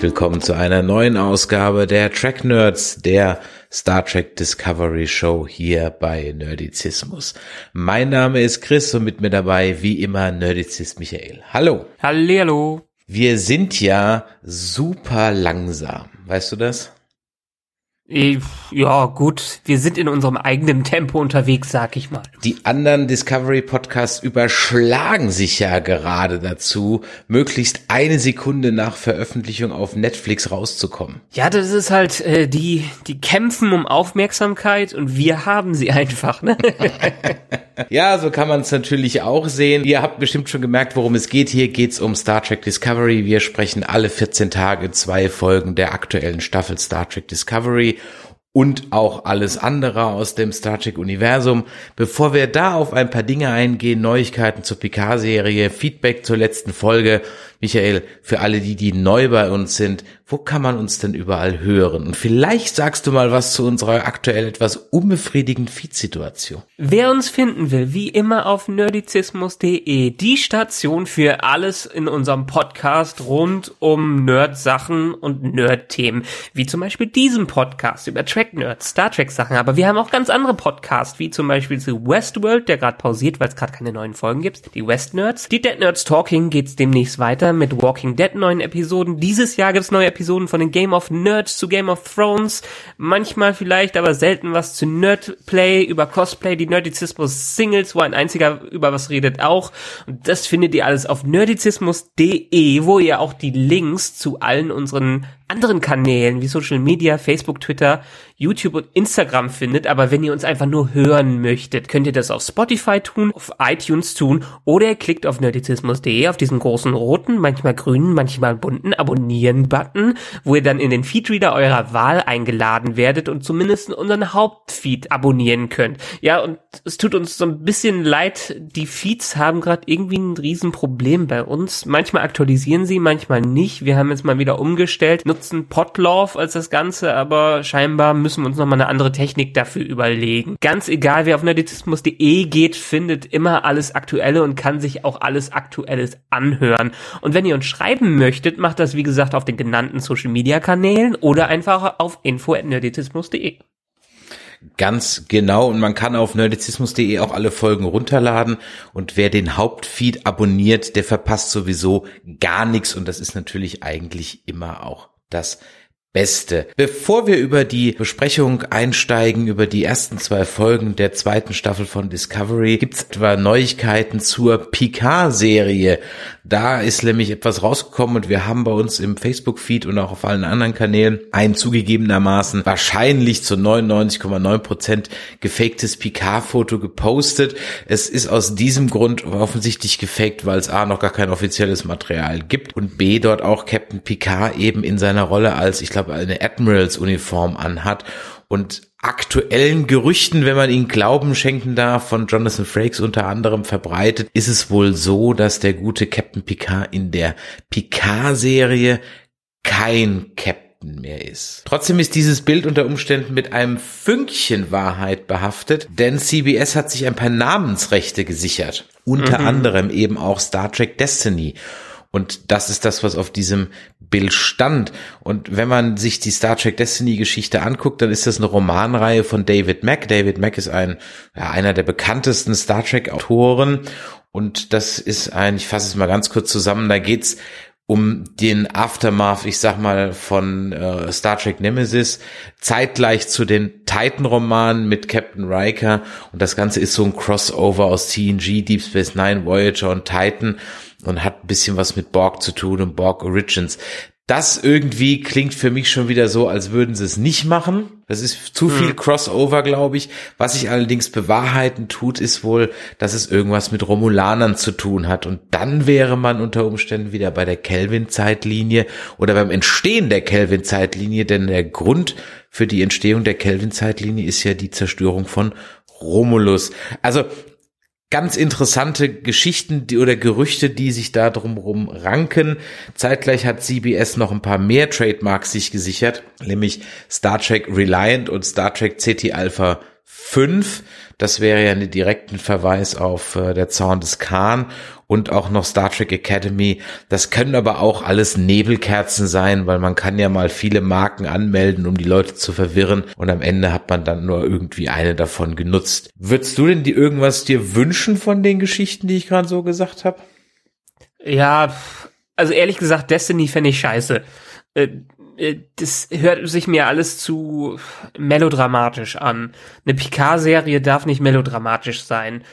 Herzlich willkommen zu einer neuen Ausgabe der Track Nerds, der Star Trek Discovery Show hier bei Nerdizismus. Mein Name ist Chris und mit mir dabei wie immer Nerdizist Michael. Hallo. Hallihallo. Wir sind ja super langsam. Weißt du das? Eh, Ja, gut, wir sind in unserem eigenen Tempo unterwegs, sag ich mal. Die anderen Discovery Podcasts überschlagen sich ja gerade dazu, möglichst eine Sekunde nach Veröffentlichung auf Netflix rauszukommen. Ja, das ist halt, äh, die, die kämpfen um Aufmerksamkeit und wir haben sie einfach, ne? Ja, so kann man es natürlich auch sehen. Ihr habt bestimmt schon gemerkt, worum es geht. Hier geht's um Star Trek Discovery. Wir sprechen alle 14 Tage zwei Folgen der aktuellen Staffel Star Trek Discovery und auch alles andere aus dem Star Trek Universum. Bevor wir da auf ein paar Dinge eingehen, Neuigkeiten zur Picard-Serie, Feedback zur letzten Folge. Michael, für alle die, die neu bei uns sind, wo kann man uns denn überall hören? Und vielleicht sagst du mal was zu unserer aktuell etwas unbefriedigenden Feed-Situation. Wer uns finden will, wie immer auf nerdizismus.de, die Station für alles in unserem Podcast rund um Nerd-Sachen und Nerd-Themen, wie zum Beispiel diesem Podcast über Track-Nerds, Star Trek-Sachen, aber wir haben auch ganz andere Podcasts, wie zum Beispiel zu Westworld, der gerade pausiert, weil es gerade keine neuen Folgen gibt, die West-Nerds, die Dead Nerds Talking geht's demnächst weiter mit Walking Dead neuen Episoden, dieses Jahr gibt's neue Episoden von den Game of Nerds zu Game of Thrones, manchmal vielleicht, aber selten was zu Nerdplay, über Cosplay, die Nerdizismus Singles, wo ein einziger über was redet auch. Und das findet ihr alles auf nerdizismus.de, wo ihr auch die Links zu allen unseren anderen Kanälen wie Social Media, Facebook, Twitter, YouTube und Instagram findet. Aber wenn ihr uns einfach nur hören möchtet, könnt ihr das auf Spotify tun, auf iTunes tun oder ihr klickt auf nerdizismus.de auf diesen großen roten, manchmal grünen, manchmal bunten Abonnieren-Button, wo ihr dann in den Feedreader eurer Wahl eingeladen werdet und zumindest unseren Hauptfeed abonnieren könnt. Ja, und es tut uns so ein bisschen leid, die Feeds haben gerade irgendwie ein Riesenproblem bei uns. Manchmal aktualisieren sie, manchmal nicht. Wir haben jetzt mal wieder umgestellt, nutzen Podlove als das Ganze, aber scheinbar müssen wir uns nochmal eine andere Technik dafür überlegen. Ganz egal, wer auf nerdizismus.de geht, findet immer alles Aktuelle und kann sich auch alles Aktuelles anhören. Und wenn ihr uns schreiben möchtet, macht das wie gesagt auf den genannten Social Media Kanälen oder einfach auf info@nerdizismus.de. Ganz genau. Und man kann auf nerdizismus.de auch alle Folgen runterladen. Und wer den Hauptfeed abonniert, der verpasst sowieso gar nichts. Und das ist natürlich eigentlich immer auch das Beste. Bevor wir über die Besprechung einsteigen, über die ersten zwei Folgen der zweiten Staffel von Discovery, gibt's etwa Neuigkeiten zur Picard-Serie. Da ist nämlich etwas rausgekommen und wir haben bei uns im Facebook-Feed und auch auf allen anderen Kanälen ein zugegebenermaßen wahrscheinlich zu 99,9 Prozent gefaktes Picard-Foto gepostet. Es ist aus diesem Grund offensichtlich gefaked, weil es A noch gar kein offizielles Material gibt und B dort auch Captain Picard eben in seiner Rolle als, ich glaube, eine Admirals-Uniform anhat und aktuellen Gerüchten, wenn man ihnen Glauben schenken darf, von Jonathan Frakes unter anderem verbreitet, ist es wohl so, dass der gute Captain Picard in der Picard-Serie kein Captain mehr ist. Trotzdem ist dieses Bild unter Umständen mit einem Fünkchen Wahrheit behaftet, denn CBS hat sich ein paar Namensrechte gesichert. Unter anderem eben auch Star Trek Destiny. Und das ist das, was auf diesem Bild stand. Und wenn man sich die Star Trek Destiny Geschichte anguckt, dann ist das eine Romanreihe von David Mack. David Mack ist ein, ja, einer der bekanntesten Star Trek Autoren. Und das ist ein, ich fasse es mal ganz kurz zusammen, da geht's um den Aftermath, ich sag mal, von äh, Star Trek Nemesis, zeitgleich zu den Titan-Romanen mit Captain Riker. Und das Ganze ist so ein Crossover aus TNG, Deep Space Nine, Voyager und Titan und hat ein bisschen was mit Borg zu tun und Borg Origins. Das irgendwie klingt für mich schon wieder so, als würden sie es nicht machen. Das ist zu viel Crossover, glaube ich. Was sich allerdings bewahrheiten tut, ist wohl, dass es irgendwas mit Romulanern zu tun hat. Und dann wäre man unter Umständen wieder bei der Kelvin-Zeitlinie oder beim Entstehen der Kelvin-Zeitlinie, denn der Grund für die Entstehung der Kelvin-Zeitlinie ist ja die Zerstörung von Romulus. Also ganz interessante Geschichten die, oder Gerüchte, die sich da drumherum ranken. Zeitgleich hat CBS noch ein paar mehr Trademarks sich gesichert, nämlich Star Trek Reliant und Star Trek CT Alpha 5. Das wäre ja ein direkten Verweis auf äh, der Zorn des Khan und auch noch Star Trek Academy. Das können aber auch alles Nebelkerzen sein, weil man kann ja mal viele Marken anmelden, um die Leute zu verwirren und am Ende hat man dann nur irgendwie eine davon genutzt. Würdest du denn die irgendwas dir wünschen von den Geschichten, die ich gerade so gesagt habe? Ja, also ehrlich gesagt, Destiny fände ich scheiße. Äh, äh, das hört sich mir alles zu melodramatisch an. Eine Picard-Serie darf nicht melodramatisch sein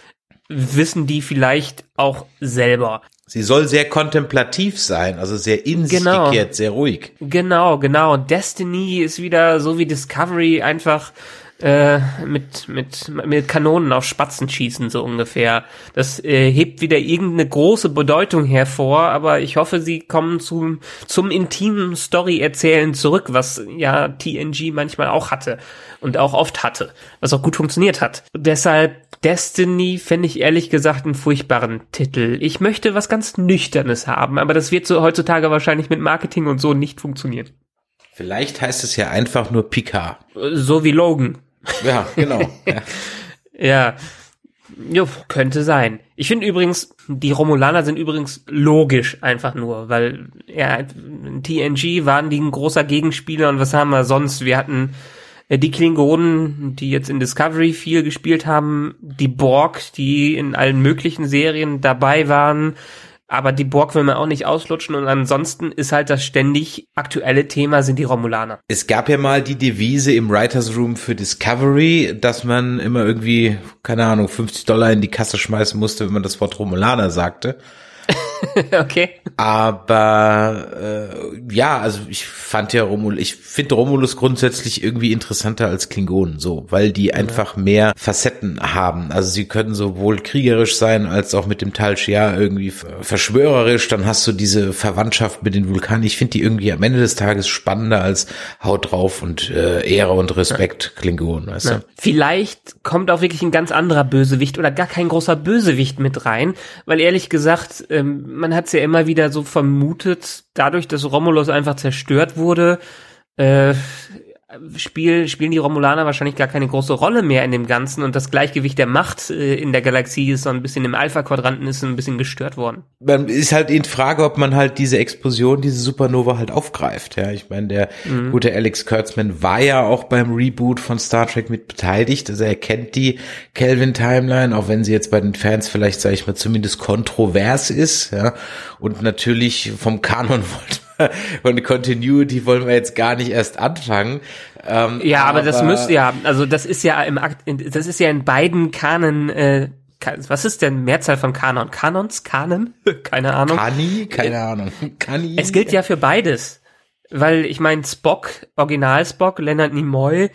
wissen die vielleicht auch selber. Sie soll sehr kontemplativ sein, also sehr in sich Genau. gekehrt, sehr ruhig. Genau, genau. Und Destiny ist wieder so wie Discovery einfach äh, mit, mit, mit Kanonen auf Spatzen schießen, so ungefähr. Das äh, hebt wieder irgendeine große Bedeutung hervor, aber ich hoffe, sie kommen zum, zum intimen Story-Erzählen zurück, was ja TNG manchmal auch hatte und auch oft hatte, was auch gut funktioniert hat. Und deshalb Destiny fände ich ehrlich gesagt einen furchtbaren Titel. Ich möchte was ganz Nüchternes haben, aber das wird so heutzutage wahrscheinlich mit Marketing und so nicht funktionieren. Vielleicht heißt es ja einfach nur Picard. So wie Logan. Ja, genau. ja. Ja. Jo, könnte sein. Ich finde übrigens, die Romulaner sind übrigens logisch einfach nur, weil ja, TNG waren die ein großer Gegenspieler und was haben wir sonst? Wir hatten äh, die Klingonen, die jetzt in Discovery viel gespielt haben, die Borg, die in allen möglichen Serien dabei waren, aber die Borg will man auch nicht auslutschen und ansonsten ist halt das ständig aktuelle Thema sind die Romulaner. Es gab ja mal die Devise im Writers Room für Discovery, dass man immer irgendwie, keine Ahnung, 50 Dollar in die Kasse schmeißen musste, wenn man das Wort Romulaner sagte. okay. Aber äh, ja, also ich fand ja Romulus, ich finde Romulus grundsätzlich irgendwie interessanter als Klingonen, so, weil die einfach mehr Facetten haben. Also sie können sowohl kriegerisch sein als auch mit dem Tal Shia irgendwie ver- verschwörerisch. Dann hast du diese Verwandtschaft mit den Vulkanen. Ich finde die irgendwie am Ende des Tages spannender als Haut drauf und äh, Ehre und Respekt Klingonen, weißt Ja. du? Vielleicht kommt auch wirklich ein ganz anderer Bösewicht oder gar kein großer Bösewicht mit rein, weil ehrlich gesagt, ähm, man hat es ja immer wieder so vermutet, dadurch, dass Romulus einfach zerstört wurde, äh, spiel, spielen die Romulaner wahrscheinlich gar keine große Rolle mehr in dem Ganzen und das Gleichgewicht der Macht äh, in der Galaxie ist so ein bisschen im Alpha-Quadranten ist ein bisschen gestört worden. man ist halt in Frage, ob man halt diese Explosion, diese Supernova halt aufgreift. Ja, ich meine, der gute Alex Kurtzman war ja auch beim Reboot von Star Trek mit beteiligt. Also er kennt die Kelvin Timeline, auch wenn sie jetzt bei den Fans vielleicht, sage ich mal, zumindest kontrovers ist. Ja, und natürlich vom Kanon wollte von der Continuity wollen wir jetzt gar nicht erst anfangen. Ähm, Ja, aber, das müsste ja, also das ist ja im Akt, in- das ist ja in beiden Kanen, äh, was ist denn Mehrzahl von Kanon? Kanons? Kanen? Keine Ahnung. Kani? Keine Ahnung. Kani? Es gilt ja für beides. Weil ich meine, Spock, Original Spock, Leonard Nimoy,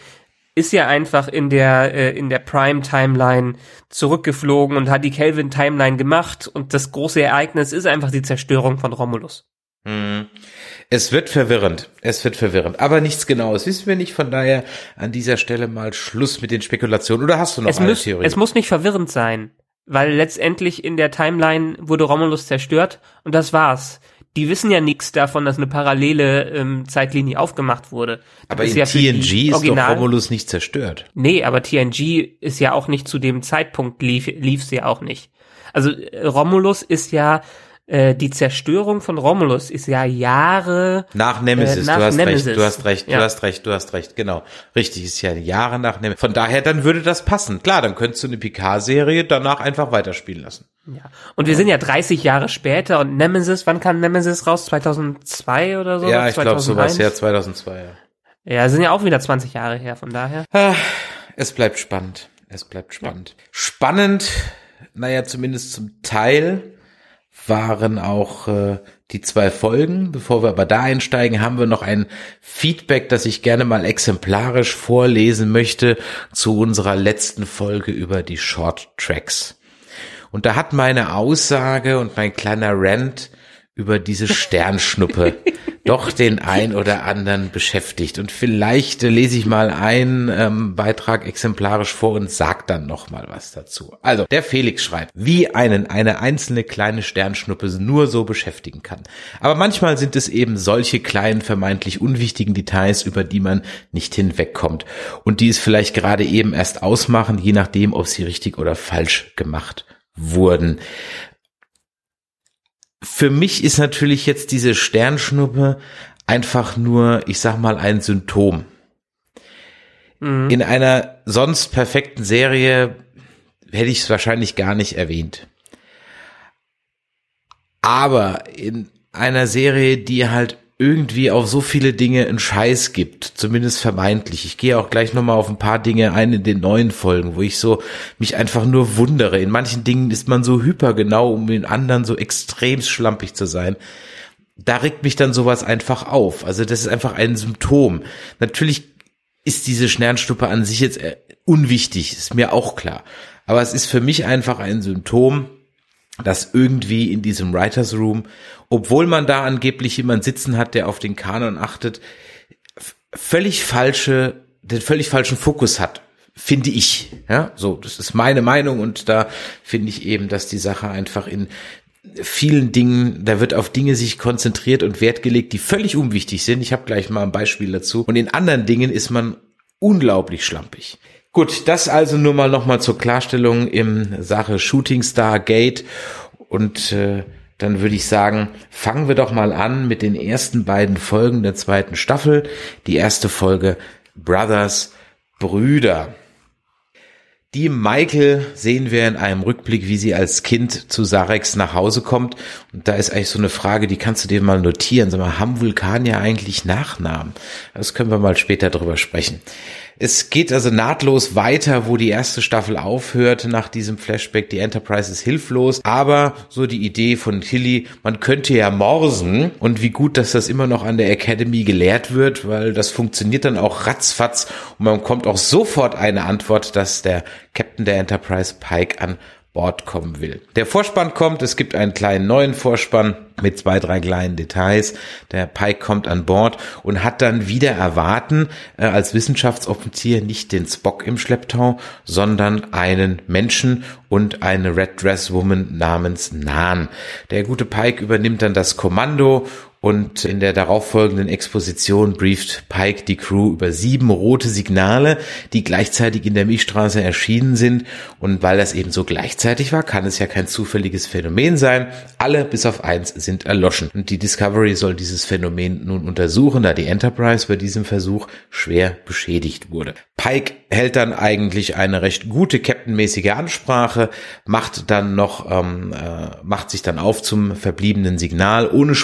ist ja einfach in der, äh, in der Prime-Timeline zurückgeflogen und hat die Kelvin-Timeline gemacht und das große Ereignis ist einfach die Zerstörung von Romulus. Mhm. Es wird verwirrend. Es wird verwirrend. Aber nichts Genaues wissen wir nicht. Von daher an dieser Stelle mal Schluss mit den Spekulationen. Oder hast du noch Es eine muss, Theorie? es muss nicht verwirrend sein, weil letztendlich in der Timeline wurde Romulus zerstört und das war's. Die wissen ja nichts davon, dass eine parallele ähm, Zeitlinie aufgemacht wurde. Das aber in ja TNG ist Original- doch Romulus nicht zerstört. Nee, aber TNG ist ja auch nicht zu dem Zeitpunkt lief, lief's ja auch nicht. Also äh, Romulus ist ja äh, die Zerstörung von Romulus ist ja Jahre Nach Nemesis, Äh, nach du hast Nemesis. recht, du hast recht, Ja. du hast recht, du hast recht, genau. Richtig, ist ja Jahre nach Nemesis. Von daher, dann würde das passen. Klar, dann könntest du eine Picard-Serie danach einfach weiterspielen lassen. ja. Und wir sind ja 30 Jahre später und Nemesis, wann kam Nemesis raus? 2002 oder so? ja, ich glaube 2001? sowas, ja, 2002, ja. Ja, sind ja auch wieder 20 Jahre her, von daher. Ah, Es bleibt spannend. Es bleibt spannend. Spannend, naja, zumindest zum Teil, waren auch äh, die zwei Folgen. Bevor wir aber da einsteigen, haben wir noch ein Feedback, das ich gerne mal exemplarisch vorlesen möchte zu unserer letzten Folge über die Short Tracks. Und da hat meine Aussage und mein kleiner Rant über diese Sternschnuppe doch den ein oder anderen beschäftigt. Und vielleicht äh, lese ich mal einen ähm, Beitrag exemplarisch vor und sag dann noch mal was dazu. Also, der Felix schreibt, wie einen eine einzelne kleine Sternschnuppe nur so beschäftigen kann. Aber manchmal sind es eben solche kleinen, vermeintlich unwichtigen Details, über die man nicht hinwegkommt und die es vielleicht gerade eben erst ausmachen, je nachdem, ob sie richtig oder falsch gemacht wurden für mich ist natürlich jetzt diese Sternschnuppe einfach nur, ich sag mal, ein Symptom. Mhm. In einer sonst perfekten Serie hätte ich es wahrscheinlich gar nicht erwähnt. Aber in einer Serie, die halt irgendwie auf so viele Dinge einen Scheiß gibt, zumindest vermeintlich. Ich gehe auch gleich nochmal auf ein paar Dinge ein in den neuen Folgen, wo ich so mich einfach nur wundere. In manchen Dingen ist man so hypergenau, um in anderen so extrem schlampig zu sein. Da regt mich dann sowas einfach auf. Also das ist einfach ein Symptom. Natürlich ist diese Sternstuppe an sich jetzt äh, unwichtig, ist mir auch klar. Aber es ist für mich einfach ein Symptom, dass irgendwie in diesem Writers Room, obwohl man da angeblich jemand sitzen hat, der auf den Kanon achtet, völlig falsche, den völlig falschen Fokus hat, finde ich. Ja, so, das ist meine Meinung und da finde ich eben, dass die Sache einfach in vielen Dingen, da wird auf Dinge sich konzentriert und Wert gelegt, die völlig unwichtig sind. Ich habe gleich mal ein Beispiel dazu. Und in anderen Dingen ist man unglaublich schlampig. Gut, das also nur mal nochmal zur Klarstellung im Sache Shooting Star Gate und äh, dann würde ich sagen, fangen wir doch mal an mit den ersten beiden Folgen der zweiten Staffel. Die erste Folge Brothers Brüder. Die Michael sehen wir in einem Rückblick, wie sie als Kind zu Sarex nach Hause kommt. Und da ist eigentlich so eine Frage, die kannst du dir mal notieren. Sag mal, haben Vulkanier eigentlich Nachnamen? Das können wir mal später drüber sprechen. Es geht also nahtlos weiter, wo die erste Staffel aufhört nach diesem Flashback. Die Enterprise ist hilflos, aber so die Idee von Tilly, man könnte ja morsen. Und wie gut, dass das immer noch an der Academy gelehrt wird, weil das funktioniert dann auch ratzfatz. Und man kommt auch sofort eine Antwort, dass der Captain der Enterprise Pike an Bord kommen will. Der Vorspann kommt, es gibt einen kleinen neuen Vorspann mit zwei, drei kleinen Details. Der Pike kommt an Bord und hat dann wieder erwarten, äh, als Wissenschaftsoffizier nicht den Spock im Schlepptau, sondern einen Menschen und eine Red Dress Woman namens Nan. Der gute Pike übernimmt dann das Kommando und in der darauffolgenden Exposition brieft Pike die Crew über sieben rote Signale, die gleichzeitig in der Milchstraße erschienen sind. Und weil das eben so gleichzeitig war, kann es ja kein zufälliges Phänomen sein. Alle bis auf eins sind erloschen. Und die Discovery soll dieses Phänomen nun untersuchen, da die Enterprise bei diesem Versuch schwer beschädigt wurde. Pike hält dann eigentlich eine recht gute captainmäßige Ansprache, macht dann noch, ähm, äh, macht sich dann auf zum verbliebenen Signal ohne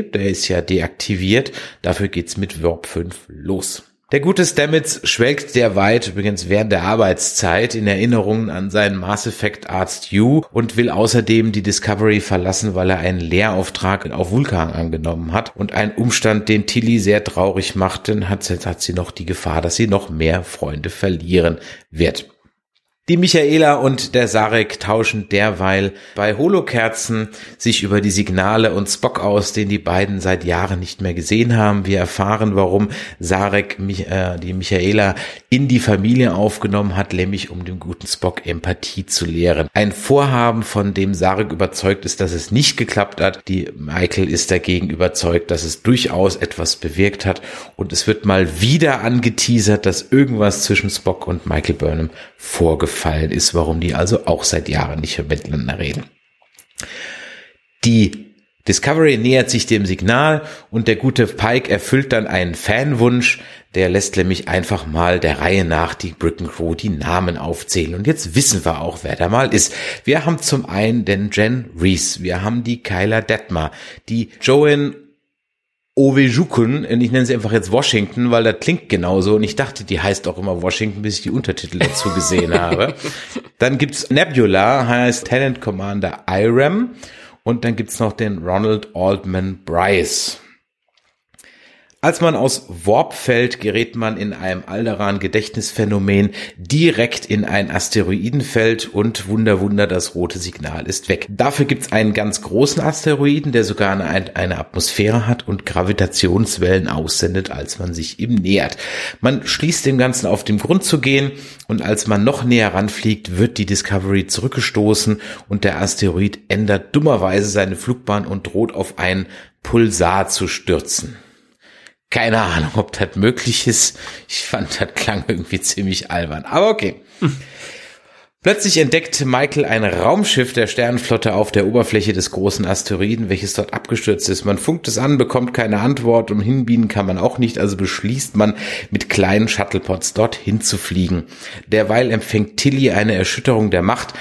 Sporenantrieb. Der ist ja deaktiviert. Dafür geht's mit Warp 5 los. Der gute Stamets schwelgt derweit übrigens während der Arbeitszeit in Erinnerungen an seinen Mass Effect Arzt U und will außerdem die Discovery verlassen, weil er einen Lehrauftrag auf Vulkan angenommen hat und ein Umstand, den Tilly sehr traurig macht, denn hat, hat sie noch die Gefahr, dass sie noch mehr Freunde verlieren wird. Die Michaela und der Sarek tauschen derweil bei Holokerzen sich über die Signale und Spock aus, den die beiden seit Jahren nicht mehr gesehen haben. Wir erfahren, warum Sarek äh, die Michaela in die Familie aufgenommen hat, nämlich um dem guten Spock Empathie zu lehren. Ein Vorhaben, von dem Sarek überzeugt ist, dass es nicht geklappt hat. Die Michael ist dagegen überzeugt, dass es durchaus etwas bewirkt hat. Und es wird mal wieder angeteasert, dass irgendwas zwischen Spock und Michael Burnham vorgefallen gefallen ist, warum die also auch seit Jahren nicht miteinander reden. Die Discovery nähert sich dem Signal und der gute Pike erfüllt dann einen Fanwunsch, der lässt nämlich einfach mal der Reihe nach die Bricken Crew die Namen aufzählen. Und jetzt wissen wir auch, wer da mal ist. Wir haben zum einen den Jen Reese, wir haben die Kyla Detmer, die Joanne Owejukun, ich nenne sie einfach jetzt Washington, weil das klingt genauso und ich dachte, die heißt auch immer Washington, bis ich die Untertitel dazu gesehen habe. Dann gibt's Nebula, heißt Tenant Commander Iram Und dann gibt's noch den Ronald Aldman Bryce. Als man aus Warp fällt, gerät man in einem Alderan-Gedächtnisphänomen direkt in ein Asteroidenfeld und Wunder, Wunder, das rote Signal ist weg. Dafür gibt's einen ganz großen Asteroiden, der sogar eine, eine Atmosphäre hat und Gravitationswellen aussendet, als man sich ihm nähert. Man schließt dem Ganzen auf den Grund zu gehen und als man noch näher ranfliegt, wird die Discovery zurückgestoßen und der Asteroid ändert dummerweise seine Flugbahn und droht auf einen Pulsar zu stürzen. Keine Ahnung, ob das möglich ist. Ich fand, das klang irgendwie ziemlich albern. Aber okay. Plötzlich entdeckt Michael ein Raumschiff der Sternenflotte auf der Oberfläche des großen Asteroiden, welches dort abgestürzt ist. Man funkt es an, bekommt keine Antwort und hinbienen kann man auch nicht, also beschließt man, mit kleinen Shuttlepods dorthin zu fliegen. Derweil empfängt Tilly eine Erschütterung der Macht,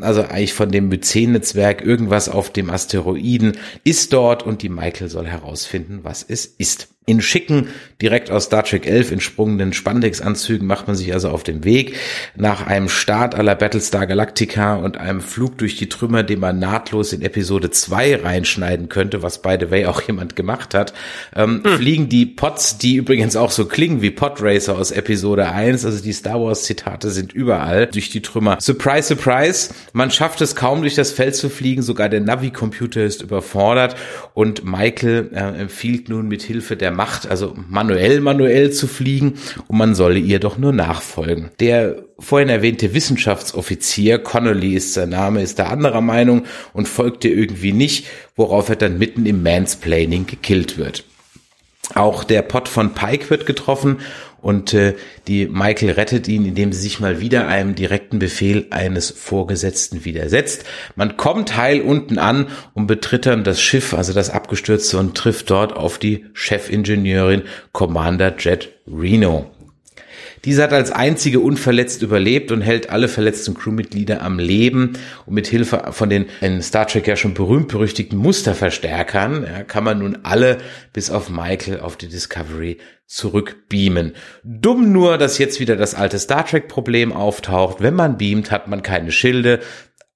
also eigentlich von dem Myzen-Netzwerk, irgendwas auf dem Asteroiden ist dort und die Michael soll herausfinden, was es ist. In schicken, direkt aus Star Trek 11 entsprungenen Spandex-Anzügen macht man sich also auf den Weg. Nach einem Start aller Battlestar Galactica und einem Flug durch die Trümmer, den man nahtlos in Episode 2 reinschneiden könnte, was by the way auch jemand gemacht hat, ähm, hm. fliegen die Pods, die übrigens auch so klingen wie Podracer aus Episode 1, also die Star Wars Zitate sind überall durch die Trümmer. Surprise, surprise, man schafft es kaum durch das Feld zu fliegen, sogar der Navi-Computer ist überfordert und Michael äh, empfiehlt nun mit Hilfe der Macht, also manuell, manuell zu fliegen und man solle ihr doch nur nachfolgen. Der vorhin erwähnte Wissenschaftsoffizier, Connolly ist sein Name, ist der anderer Meinung und folgt ihr irgendwie nicht, worauf er dann mitten im Mansplaining gekillt wird. Auch der Pot von Pike wird getroffen und äh, die Michael rettet ihn, indem sie sich mal wieder einem direkten Befehl eines Vorgesetzten widersetzt. Man kommt heil unten an und betritt dann das Schiff, also das abgestürzte, und trifft dort auf die Chefingenieurin Commander Jet Reno. Diese hat als einzige unverletzt überlebt und hält alle verletzten Crewmitglieder am Leben. Und mit Hilfe von den in Star Trek ja schon berühmt-berüchtigten Musterverstärkern ja, kann man nun alle bis auf Michael auf die Discovery zurückbeamen. Dumm nur, dass jetzt wieder das alte Star Trek-Problem auftaucht. Wenn man beamt, hat man keine Schilde.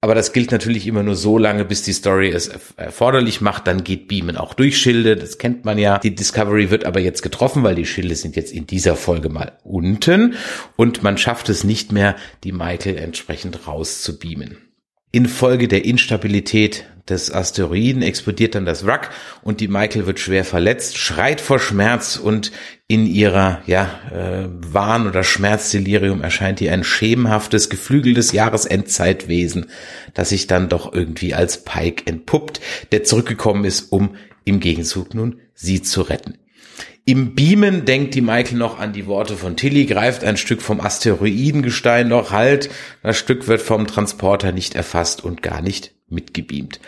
Aber das gilt natürlich immer nur so lange, bis die Story es erforderlich macht. Dann geht Beamen auch durch Schilde. Das kennt man ja. Die Discovery wird aber jetzt getroffen, weil die Schilde sind jetzt in dieser Folge mal unten. Und man schafft es nicht mehr, die Michael entsprechend rauszubeamen. Infolge der Instabilität des Asteroiden explodiert dann das Wrack und die Michael wird schwer verletzt, schreit vor Schmerz und in ihrer ja äh, Wahn- oder Schmerzdelirium erscheint ihr ein schemenhaftes, geflügeltes Jahresendzeitwesen, das sich dann doch irgendwie als Pike entpuppt, der zurückgekommen ist, um im Gegenzug nun sie zu retten. Im Beamen denkt die Michael noch an die Worte von Tilly, greift ein Stück vom Asteroidengestein noch halt. Das Stück wird vom Transporter nicht erfasst und gar nicht mitgebeamt.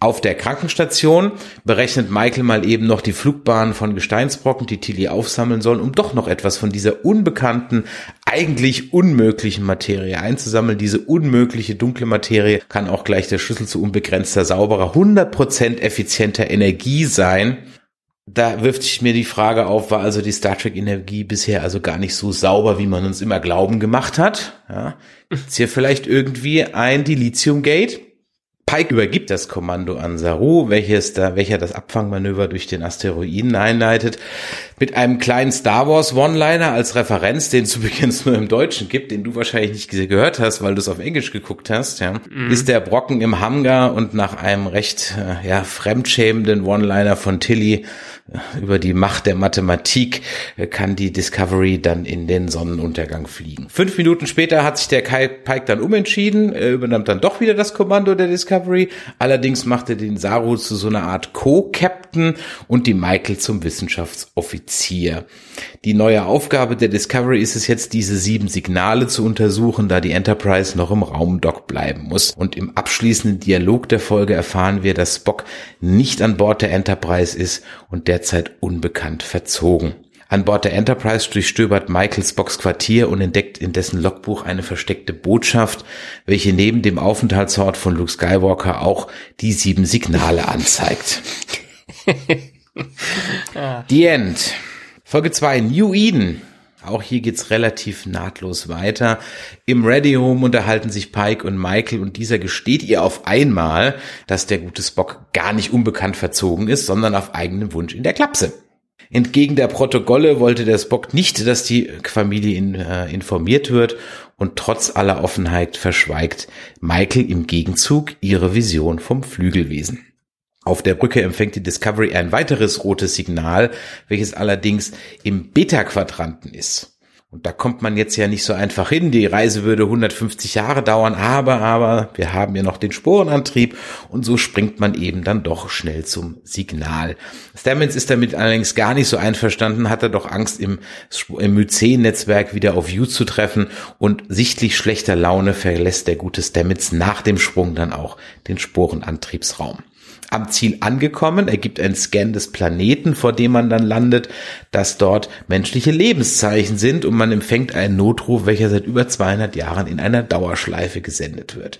Auf der Krankenstation berechnet Michael mal eben noch die Flugbahn von Gesteinsbrocken, die Tilly aufsammeln soll, um doch noch etwas von dieser unbekannten, eigentlich unmöglichen Materie einzusammeln. Diese unmögliche dunkle Materie kann auch gleich der Schlüssel zu unbegrenzter, sauberer, 100% effizienter Energie sein da wirft sich mir die Frage auf, war also die Star Trek Energie bisher also gar nicht so sauber, wie man uns immer glauben gemacht hat? Ja. Ist hier vielleicht irgendwie ein Dilithium Gate? Pike übergibt das Kommando an Saru, welches da, welcher das Abfangmanöver durch den Asteroiden einleitet. Mit einem kleinen Star Wars One-Liner als Referenz, den es übrigens nur im Deutschen gibt, den du wahrscheinlich nicht gehört hast, weil du es auf Englisch geguckt hast, ja, mhm. ist der Brocken im Hangar und nach einem recht, äh, ja, fremdschämenden One-Liner von Tilly über die Macht der Mathematik kann die Discovery dann in den Sonnenuntergang fliegen. Fünf Minuten später hat sich der Pike dann umentschieden, er übernahm dann doch wieder das Kommando der Discovery. Allerdings machte den Saru zu so einer Art Co-Captain und die Michael zum Wissenschaftsoffizier. Die neue Aufgabe der Discovery ist es jetzt, diese sieben Signale zu untersuchen, da die Enterprise noch im Raumdock bleiben muss. Und im abschließenden Dialog der Folge erfahren wir, dass Spock nicht an Bord der Enterprise ist und derzeit unbekannt verzogen. An Bord der Enterprise durchstöbert Michael Spocks Quartier und entdeckt in dessen Logbuch eine versteckte Botschaft, welche neben dem Aufenthaltsort von Luke Skywalker auch die sieben Signale anzeigt. The End. Folge 2, New Eden. Auch hier geht's relativ nahtlos weiter. Im Ready Home unterhalten sich Pike und Michael und dieser gesteht ihr auf einmal, dass der gute Spock gar nicht unbekannt verzogen ist, sondern auf eigenen Wunsch in der Klapse. Entgegen der Protokolle wollte der Spock nicht, dass die Familie in, äh, informiert wird und trotz aller Offenheit verschweigt Michael im Gegenzug ihre Vision vom Flügelwesen. Auf der Brücke empfängt die Discovery ein weiteres rotes Signal, welches allerdings im Beta-Quadranten ist. Und da kommt man jetzt ja nicht so einfach hin. Die Reise würde 150 Jahre dauern, aber, aber wir haben ja noch den Sporenantrieb und so springt man eben dann doch schnell zum Signal. Stamens ist damit allerdings gar nicht so einverstanden, hat er doch Angst, im, im Mycen-Netzwerk wieder auf You zu treffen und sichtlich schlechter Laune verlässt der gute Stamets nach dem Sprung dann auch den Sporenantriebsraum am Ziel angekommen. Er gibt einen Scan des Planeten, vor dem man dann landet, dass dort menschliche Lebenszeichen sind und man empfängt einen Notruf, welcher seit über 200 Jahren in einer Dauerschleife gesendet wird.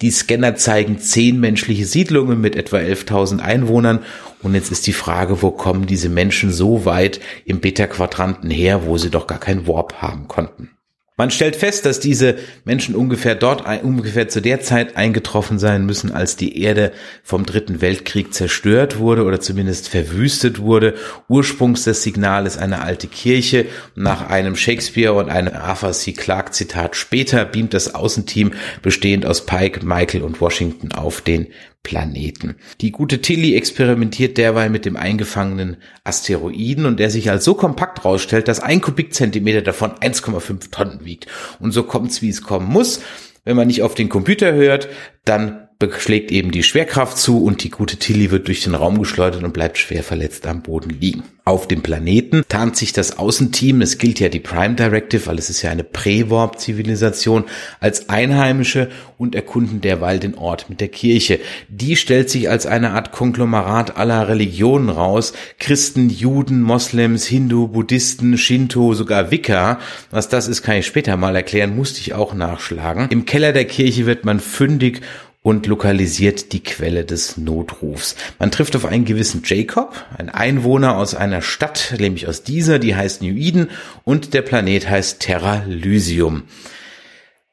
Die Scanner zeigen zehn menschliche Siedlungen mit etwa 11.000 Einwohnern und jetzt ist die Frage, wo kommen diese Menschen so weit im Beta-Quadranten her, wo sie doch gar kein Warp haben konnten. Man stellt fest, dass diese Menschen ungefähr dort, ungefähr zu der Zeit eingetroffen sein müssen, als die Erde vom Dritten Weltkrieg zerstört wurde oder zumindest verwüstet wurde. Ursprungs des Signales eine alte Kirche. Nach einem Shakespeare und einem Arthur C. Clarke Zitat später beamt das Außenteam bestehend aus Pike, Michael und Washington auf den Planeten. Die gute Tilly experimentiert derweil mit dem eingefangenen Asteroiden und der sich als so kompakt rausstellt, dass ein Kubikzentimeter davon 1,5 Tonnen wiegt. Und so kommt's, wie es kommen muss. Wenn man nicht auf den Computer hört, dann beschlägt eben die Schwerkraft zu und die gute Tilly wird durch den Raum geschleudert und bleibt schwer verletzt am Boden liegen. Auf dem Planeten tarnt sich das Außenteam, es gilt ja die Prime Directive, weil es ist ja eine Prä-Warp-Zivilisation, als Einheimische und erkunden derweil den Ort mit der Kirche. Die stellt sich als eine Art Konglomerat aller Religionen raus. Christen, Juden, Moslems, Hindu, Buddhisten, Shinto, sogar Wicca. Was das ist, kann ich später mal erklären, musste ich auch nachschlagen. Im Keller der Kirche wird man fündig und lokalisiert die Quelle des Notrufs. Man trifft auf einen gewissen Jacob, ein Einwohner aus einer Stadt, nämlich aus dieser, die heißt New Eden und der Planet heißt Terra Lysium.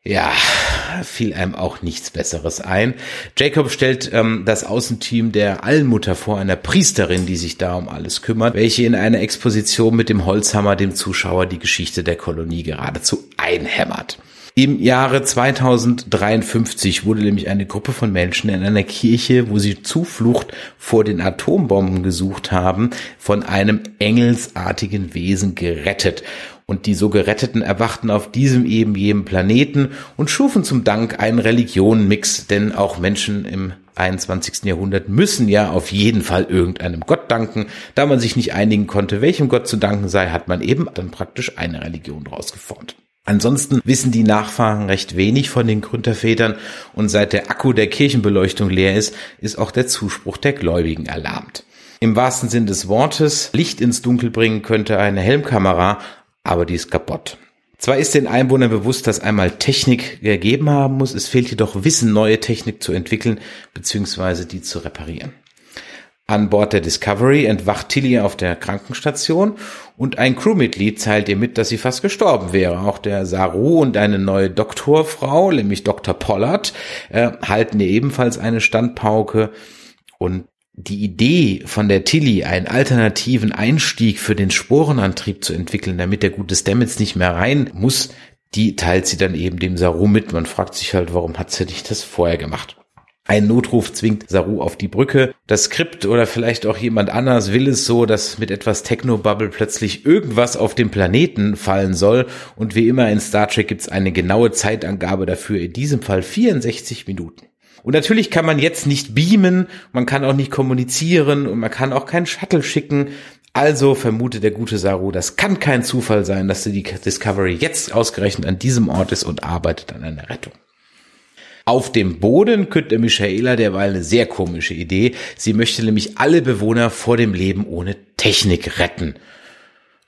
Ja, fiel einem auch nichts Besseres ein. Jacob stellt ähm, das Außenteam der Allmutter vor, einer Priesterin, die sich da um alles kümmert, welche in einer Exposition mit dem Holzhammer dem Zuschauer die Geschichte der Kolonie geradezu einhämmert. Im Jahre 2053 wurde nämlich eine Gruppe von Menschen in einer Kirche, wo sie Zuflucht vor den Atombomben gesucht haben, von einem engelsartigen Wesen gerettet. Und die so Geretteten erwachten auf diesem eben jenem Planeten und schufen zum Dank einen Religionenmix, denn auch Menschen im 21. Jahrhundert müssen ja auf jeden Fall irgendeinem Gott danken. Da man sich nicht einigen konnte, welchem Gott zu danken sei, hat man eben dann praktisch eine Religion draus geformt. Ansonsten wissen die Nachfahren recht wenig von den Gründervätern und seit der Akku der Kirchenbeleuchtung leer ist, ist auch der Zuspruch der Gläubigen erlahmt. Im wahrsten Sinn des Wortes, Licht ins Dunkel bringen könnte eine Helmkamera, aber die ist kaputt. Zwar ist den Einwohnern bewusst, dass einmal Technik gegeben haben muss, es fehlt jedoch Wissen, neue Technik zu entwickeln bzw. die zu reparieren. An Bord der Discovery entwacht Tilly auf der Krankenstation und ein Crewmitglied teilt ihr mit, dass sie fast gestorben wäre. Auch der Saru und eine neue Doktorfrau, nämlich Dr. Pollard, äh, halten ihr ebenfalls eine Standpauke und die Idee von der Tilly, einen alternativen Einstieg für den Sporenantrieb zu entwickeln, damit der gute Stamets nicht mehr rein muss, die teilt sie dann eben dem Saru mit. Man fragt sich halt, warum hat sie nicht das vorher gemacht? Ein Notruf zwingt Saru auf die Brücke. Das Skript oder vielleicht auch jemand anders will es so, dass mit etwas Technobubble plötzlich irgendwas auf dem Planeten fallen soll. Und wie immer in Star Trek gibt es eine genaue Zeitangabe dafür, in diesem Fall 64 Minuten. Und natürlich kann man jetzt nicht beamen, man kann auch nicht kommunizieren und man kann auch keinen Shuttle schicken. Also vermutet der gute Saru, das kann kein Zufall sein, dass die Discovery jetzt ausgerechnet an diesem Ort ist und arbeitet an einer Rettung. Auf dem Boden könnte Michaela derweil eine sehr komische Idee. Sie möchte nämlich alle Bewohner vor dem Leben ohne Technik retten.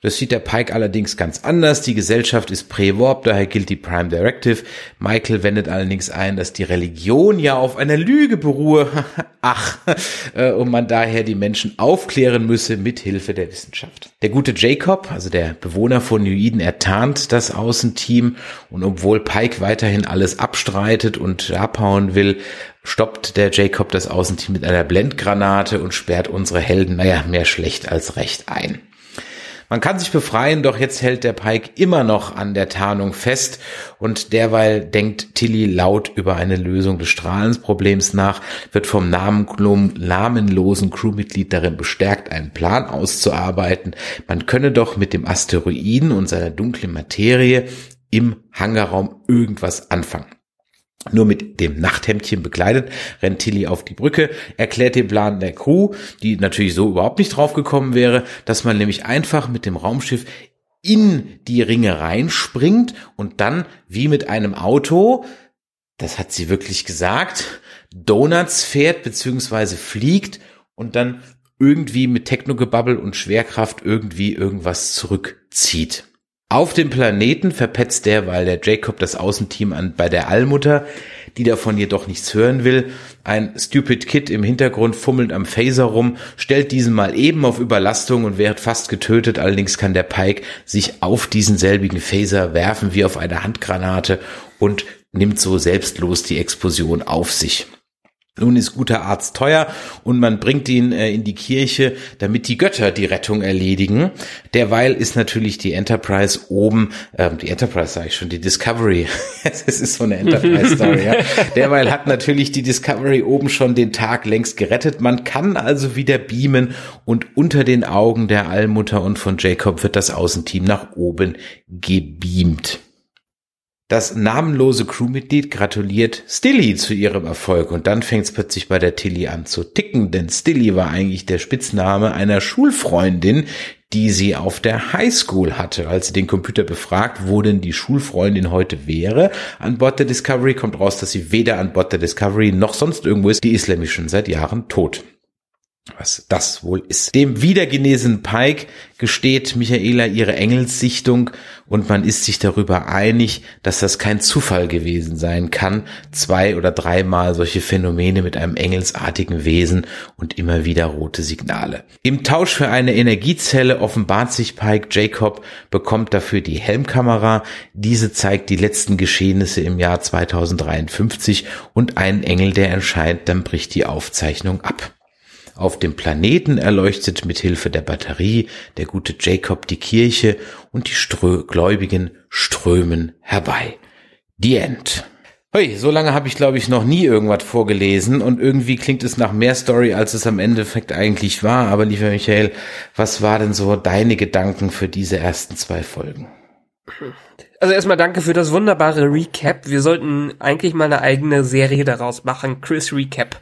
Das sieht der Pike allerdings ganz anders. Die Gesellschaft ist Prä-Warp, daher gilt die Prime Directive. Michael wendet allerdings ein, dass die Religion ja auf einer Lüge beruhe. Ach, äh, und man daher die Menschen aufklären müsse mit Hilfe der Wissenschaft. Der gute Jacob, also der Bewohner von New Eden, ertarnt das Außenteam und obwohl Pike weiterhin alles abstreitet und abhauen will, stoppt der Jacob das Außenteam mit einer Blendgranate und sperrt unsere Helden, naja, mehr schlecht als recht ein. Man kann sich befreien, doch jetzt hält der Pike immer noch an der Tarnung fest und derweil denkt Tilly laut über eine Lösung des Strahlensproblems nach, wird vom namenlosen Crewmitglied darin bestärkt, einen Plan auszuarbeiten. Man könne doch mit dem Asteroiden und seiner dunklen Materie im Hangarraum irgendwas anfangen. Nur mit dem Nachthemdchen bekleidet rennt Tilly auf die Brücke, erklärt den Plan der Crew, die natürlich so überhaupt nicht drauf gekommen wäre, dass man nämlich einfach mit dem Raumschiff in die Ringe reinspringt und dann wie mit einem Auto, das hat sie wirklich gesagt, Donuts fährt bzw. fliegt und dann irgendwie mit Technogebabbel und Schwerkraft irgendwie irgendwas zurückzieht. Auf dem Planeten verpetzt der, weil der Jacob das Außenteam an, bei der Allmutter, die davon jedoch nichts hören will. Ein Stupid Kid im Hintergrund fummelt am Phaser rum, stellt diesen mal eben auf Überlastung und wird fast getötet. Allerdings kann der Pike sich auf diesen selbigen Phaser werfen wie auf eine Handgranate und nimmt so selbstlos die Explosion auf sich. Nun ist guter Arzt teuer und man bringt ihn äh, in die Kirche, damit die Götter die Rettung erledigen. Derweil ist natürlich die Enterprise oben, ähm, die Enterprise sage ich schon, die Discovery. es ist so eine Enterprise-Story. ja. Derweil hat natürlich die Discovery oben schon den Tag längst gerettet. Man kann also wieder beamen und unter den Augen der Allmutter und von Jacob wird das Außenteam nach oben gebeamt. Das namenlose Crewmitglied gratuliert Stilly zu ihrem Erfolg und dann fängt es plötzlich bei der Tilly an zu ticken, denn Stilly war eigentlich der Spitzname einer Schulfreundin, die sie auf der Highschool hatte. Als sie den Computer befragt, wo denn die Schulfreundin heute wäre, an Bord der Discovery kommt raus, dass sie weder an Bord der Discovery noch sonst irgendwo ist. Die ist nämlich schon seit Jahren tot was das wohl ist. Dem wiedergenesenen Pike gesteht Michaela ihre Engelssichtung und man ist sich darüber einig, dass das kein Zufall gewesen sein kann. Zwei oder dreimal solche Phänomene mit einem engelsartigen Wesen und immer wieder rote Signale. Im Tausch für eine Energiezelle offenbart sich Pike Jacob, bekommt dafür die Helmkamera. Diese zeigt die letzten Geschehnisse im Jahr 2053 und einen Engel, der erscheint, dann bricht die Aufzeichnung ab. Auf dem Planeten erleuchtet mit Hilfe der Batterie der gute Jacob die Kirche und die Strö Gläubigen strömen herbei. The End. Hey, so lange habe ich, glaube ich, noch nie irgendwas vorgelesen und irgendwie klingt es nach mehr Story, als es am Endeffekt eigentlich war. Aber lieber Michael, was war denn so deine Gedanken für diese ersten zwei Folgen? Also erstmal danke für das wunderbare Recap. Wir sollten eigentlich mal eine eigene Serie daraus machen. Chris Recap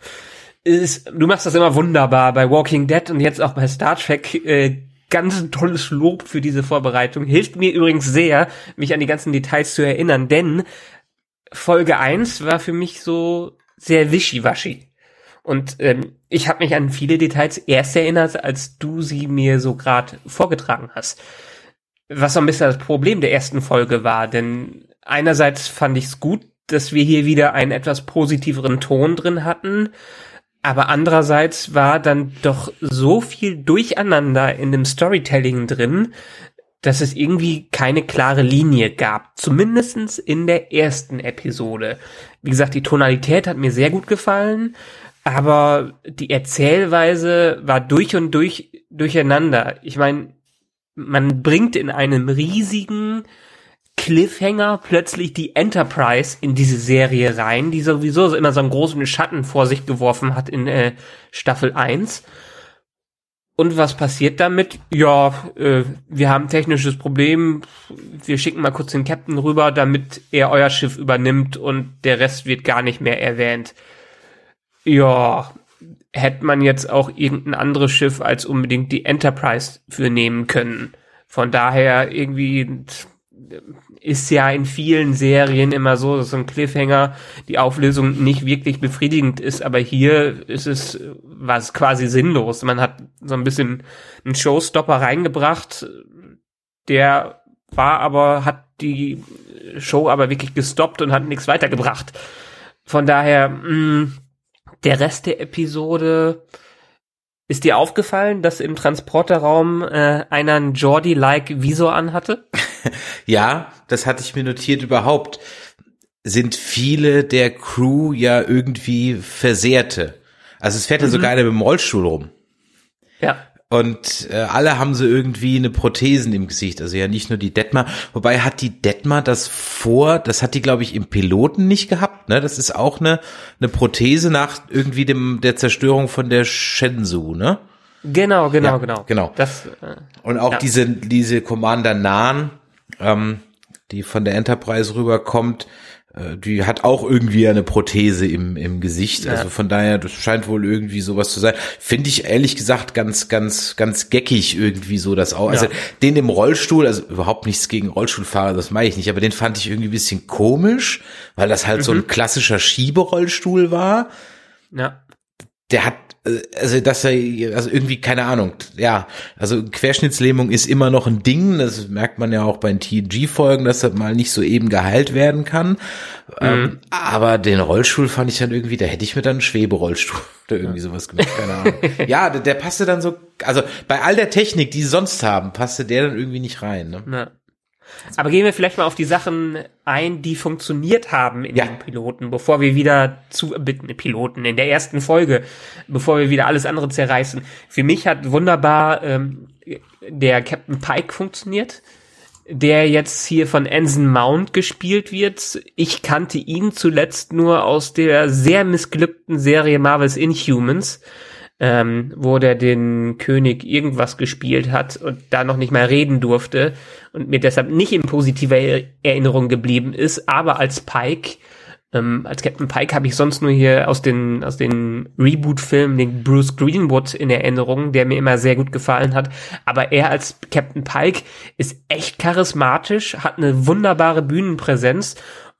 ist, du machst das immer wunderbar bei Walking Dead und jetzt auch bei Star Trek. Äh, ganz tolles Lob für diese Vorbereitung. Hilft mir übrigens sehr, mich an die ganzen Details zu erinnern, denn Folge 1 war für mich so sehr wischiwaschi. Und ähm, ich habe mich an viele Details erst erinnert, als du sie mir so gerade vorgetragen hast. Was so ein bisschen das Problem der ersten Folge war, denn einerseits fand ich es gut, dass wir hier wieder einen etwas positiveren Ton drin hatten aber andererseits war dann doch so viel Durcheinander in dem Storytelling drin, dass es irgendwie keine klare Linie gab. Zumindestens in der ersten Episode. Wie gesagt, die Tonalität hat mir sehr gut gefallen, aber die Erzählweise war durch und durch durcheinander. Ich meine, man bringt in einem riesigen Cliffhanger plötzlich die Enterprise in diese Serie rein, die sowieso immer so einen großen Schatten vor sich geworfen hat in äh, Staffel 1. Und was passiert damit? Ja, äh, wir haben technisches Problem. Wir schicken mal kurz den Captain rüber, damit er euer Schiff übernimmt und der Rest wird gar nicht mehr erwähnt. Ja, hätte man jetzt auch irgendein anderes Schiff als unbedingt die Enterprise für nehmen können. Von daher irgendwie ist ja in vielen Serien immer so, dass so ein Cliffhanger die Auflösung nicht wirklich befriedigend ist, aber hier ist es was quasi sinnlos. Man hat so ein bisschen einen Showstopper reingebracht, der war aber, hat die Show aber wirklich gestoppt und hat nichts weitergebracht. Von daher, mh, der Rest der Episode, ist dir aufgefallen, dass im Transporterraum äh, einer einen Jordi-like Visor anhatte? Ja, das hatte ich mir notiert überhaupt. Sind viele der Crew ja irgendwie Versehrte. Also es fährt ja sogar einer mit dem Rollstuhl rum. Ja. Und äh, alle haben so irgendwie eine Prothesen im Gesicht. Also ja nicht nur die Detmar. Wobei hat die Detmar das vor, das hat die, glaube ich, im Piloten nicht gehabt. Ne? Das ist auch eine, eine Prothese nach irgendwie dem der Zerstörung von der Shenzhou, ne? Genau, genau, Ja, genau. genau. Das, äh, Und auch Ja. diese, diese Commander Nahn, ähm, die von der Enterprise rüberkommt, äh, die hat auch irgendwie eine Prothese im, im Gesicht. Ja. Also von daher, das scheint wohl irgendwie sowas zu sein. Finde ich ehrlich gesagt ganz, ganz, ganz geckig irgendwie so das auch. Also Ja. den im Rollstuhl, also überhaupt nichts gegen Rollstuhlfahrer, das meine ich nicht, aber den fand ich irgendwie ein bisschen komisch, weil das halt so Mhm. ein klassischer Schieberollstuhl war ja. Der hat, äh, also dass er, also irgendwie, keine Ahnung, ja, also Querschnittslähmung ist immer noch ein Ding, das merkt man ja auch bei den TNG-Folgen, dass das mal nicht so eben geheilt werden kann. Ähm, aber den Rollstuhl fand ich dann irgendwie, da hätte ich mir dann einen Schweberollstuhl oder irgendwie sowas gemacht, keine Ahnung. ja, der, der passte dann so, also bei all der Technik, die sie sonst haben, passte der dann irgendwie nicht rein. Ne? Ja. Aber gehen wir vielleicht mal auf die Sachen ein, die funktioniert haben in Ja. den Piloten, bevor wir wieder zu äh, Piloten in der ersten Folge, bevor wir wieder alles andere zerreißen. Für mich hat wunderbar ähm, der Captain Pike funktioniert, der jetzt hier von Anson Mount gespielt wird. Ich kannte ihn zuletzt nur aus der sehr missglückten Serie Marvel's Inhumans ähm, wo der den König irgendwas gespielt hat und da noch nicht mal reden durfte und mir deshalb nicht in positiver Er- Erinnerung geblieben ist, aber als Pike, ähm, als Captain Pike habe ich sonst nur hier aus den, aus den Reboot-Filmen den Bruce Greenwood in Erinnerung, der mir immer sehr gut gefallen hat, aber er als Captain Pike ist echt charismatisch, hat eine wunderbare Bühnenpräsenz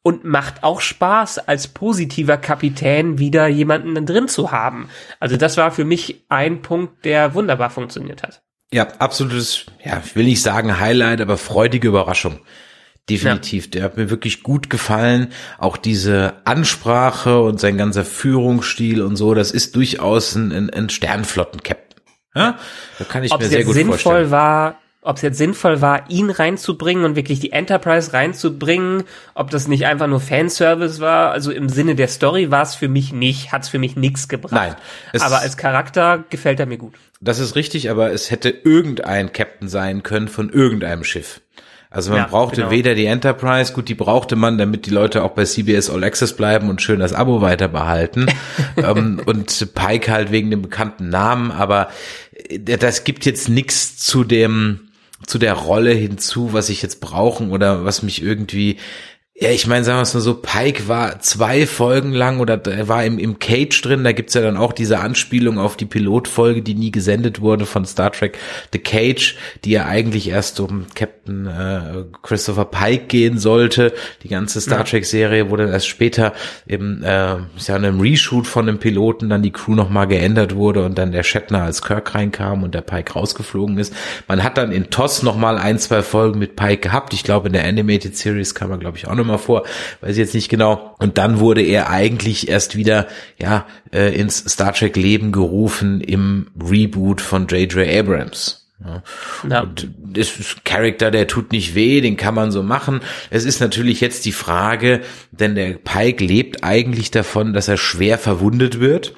und macht auch Spaß, als positiver Kapitän wieder jemanden drin zu haben. Also das war für mich ein Punkt, der wunderbar funktioniert hat. Ja, absolutes, ja, ich will nicht sagen Highlight, aber freudige Überraschung. Definitiv. Der hat mir wirklich gut gefallen. Auch diese Ansprache und sein ganzer Führungsstil und so, das ist durchaus ein, ein, ein Sternflotten-Captain. Ja? Da kann ich Ob mir es sehr gut sinnvoll vorstellen. war, ob es jetzt sinnvoll war, ihn reinzubringen und wirklich die Enterprise reinzubringen, ob das nicht einfach nur Fanservice war, also im Sinne der Story war es für mich nicht, hat es für mich nichts gebracht. Nein, Aber als Charakter gefällt er mir gut. Das ist richtig, aber es hätte irgendein Captain sein können von irgendeinem Schiff. Also man Ja, brauchte genau. weder die Enterprise, gut, die brauchte man, damit die Leute auch bei CBS All Access bleiben und schön das Abo weiter behalten. ähm, und Pike halt wegen dem bekannten Namen, aber äh, das gibt jetzt nichts zu dem, zu der Rolle hinzu, was ich jetzt brauchen oder was mich irgendwie ja, ich meine, sagen wir es mal so, Pike war zwei Folgen lang oder er war im, im Cage drin, da gibt's ja dann auch diese Anspielung auf die Pilotfolge, die nie gesendet wurde von Star Trek The Cage, die ja eigentlich erst um Captain äh, Christopher Pike gehen sollte. Die ganze Star Trek-Serie, wo dann erst später im, äh, ist ja in einem Reshoot von dem Piloten dann die Crew nochmal geändert wurde und dann der Shatner als Kirk reinkam und der Pike rausgeflogen ist. Man hat dann in TOS nochmal ein, zwei Folgen mit Pike gehabt. Ich glaube, in der Animated Series kam er, glaube ich, auch nochmal vor. Weiß ich jetzt nicht genau. Und dann wurde er eigentlich erst wieder, ja, äh, ins Star Trek Leben gerufen im Reboot von J.J. Abrams. Ja. Ja. Und das ist ein Charakter, der tut nicht weh, den kann man so machen. Es ist natürlich jetzt die Frage, denn der Pike lebt eigentlich davon, dass er schwer verwundet wird.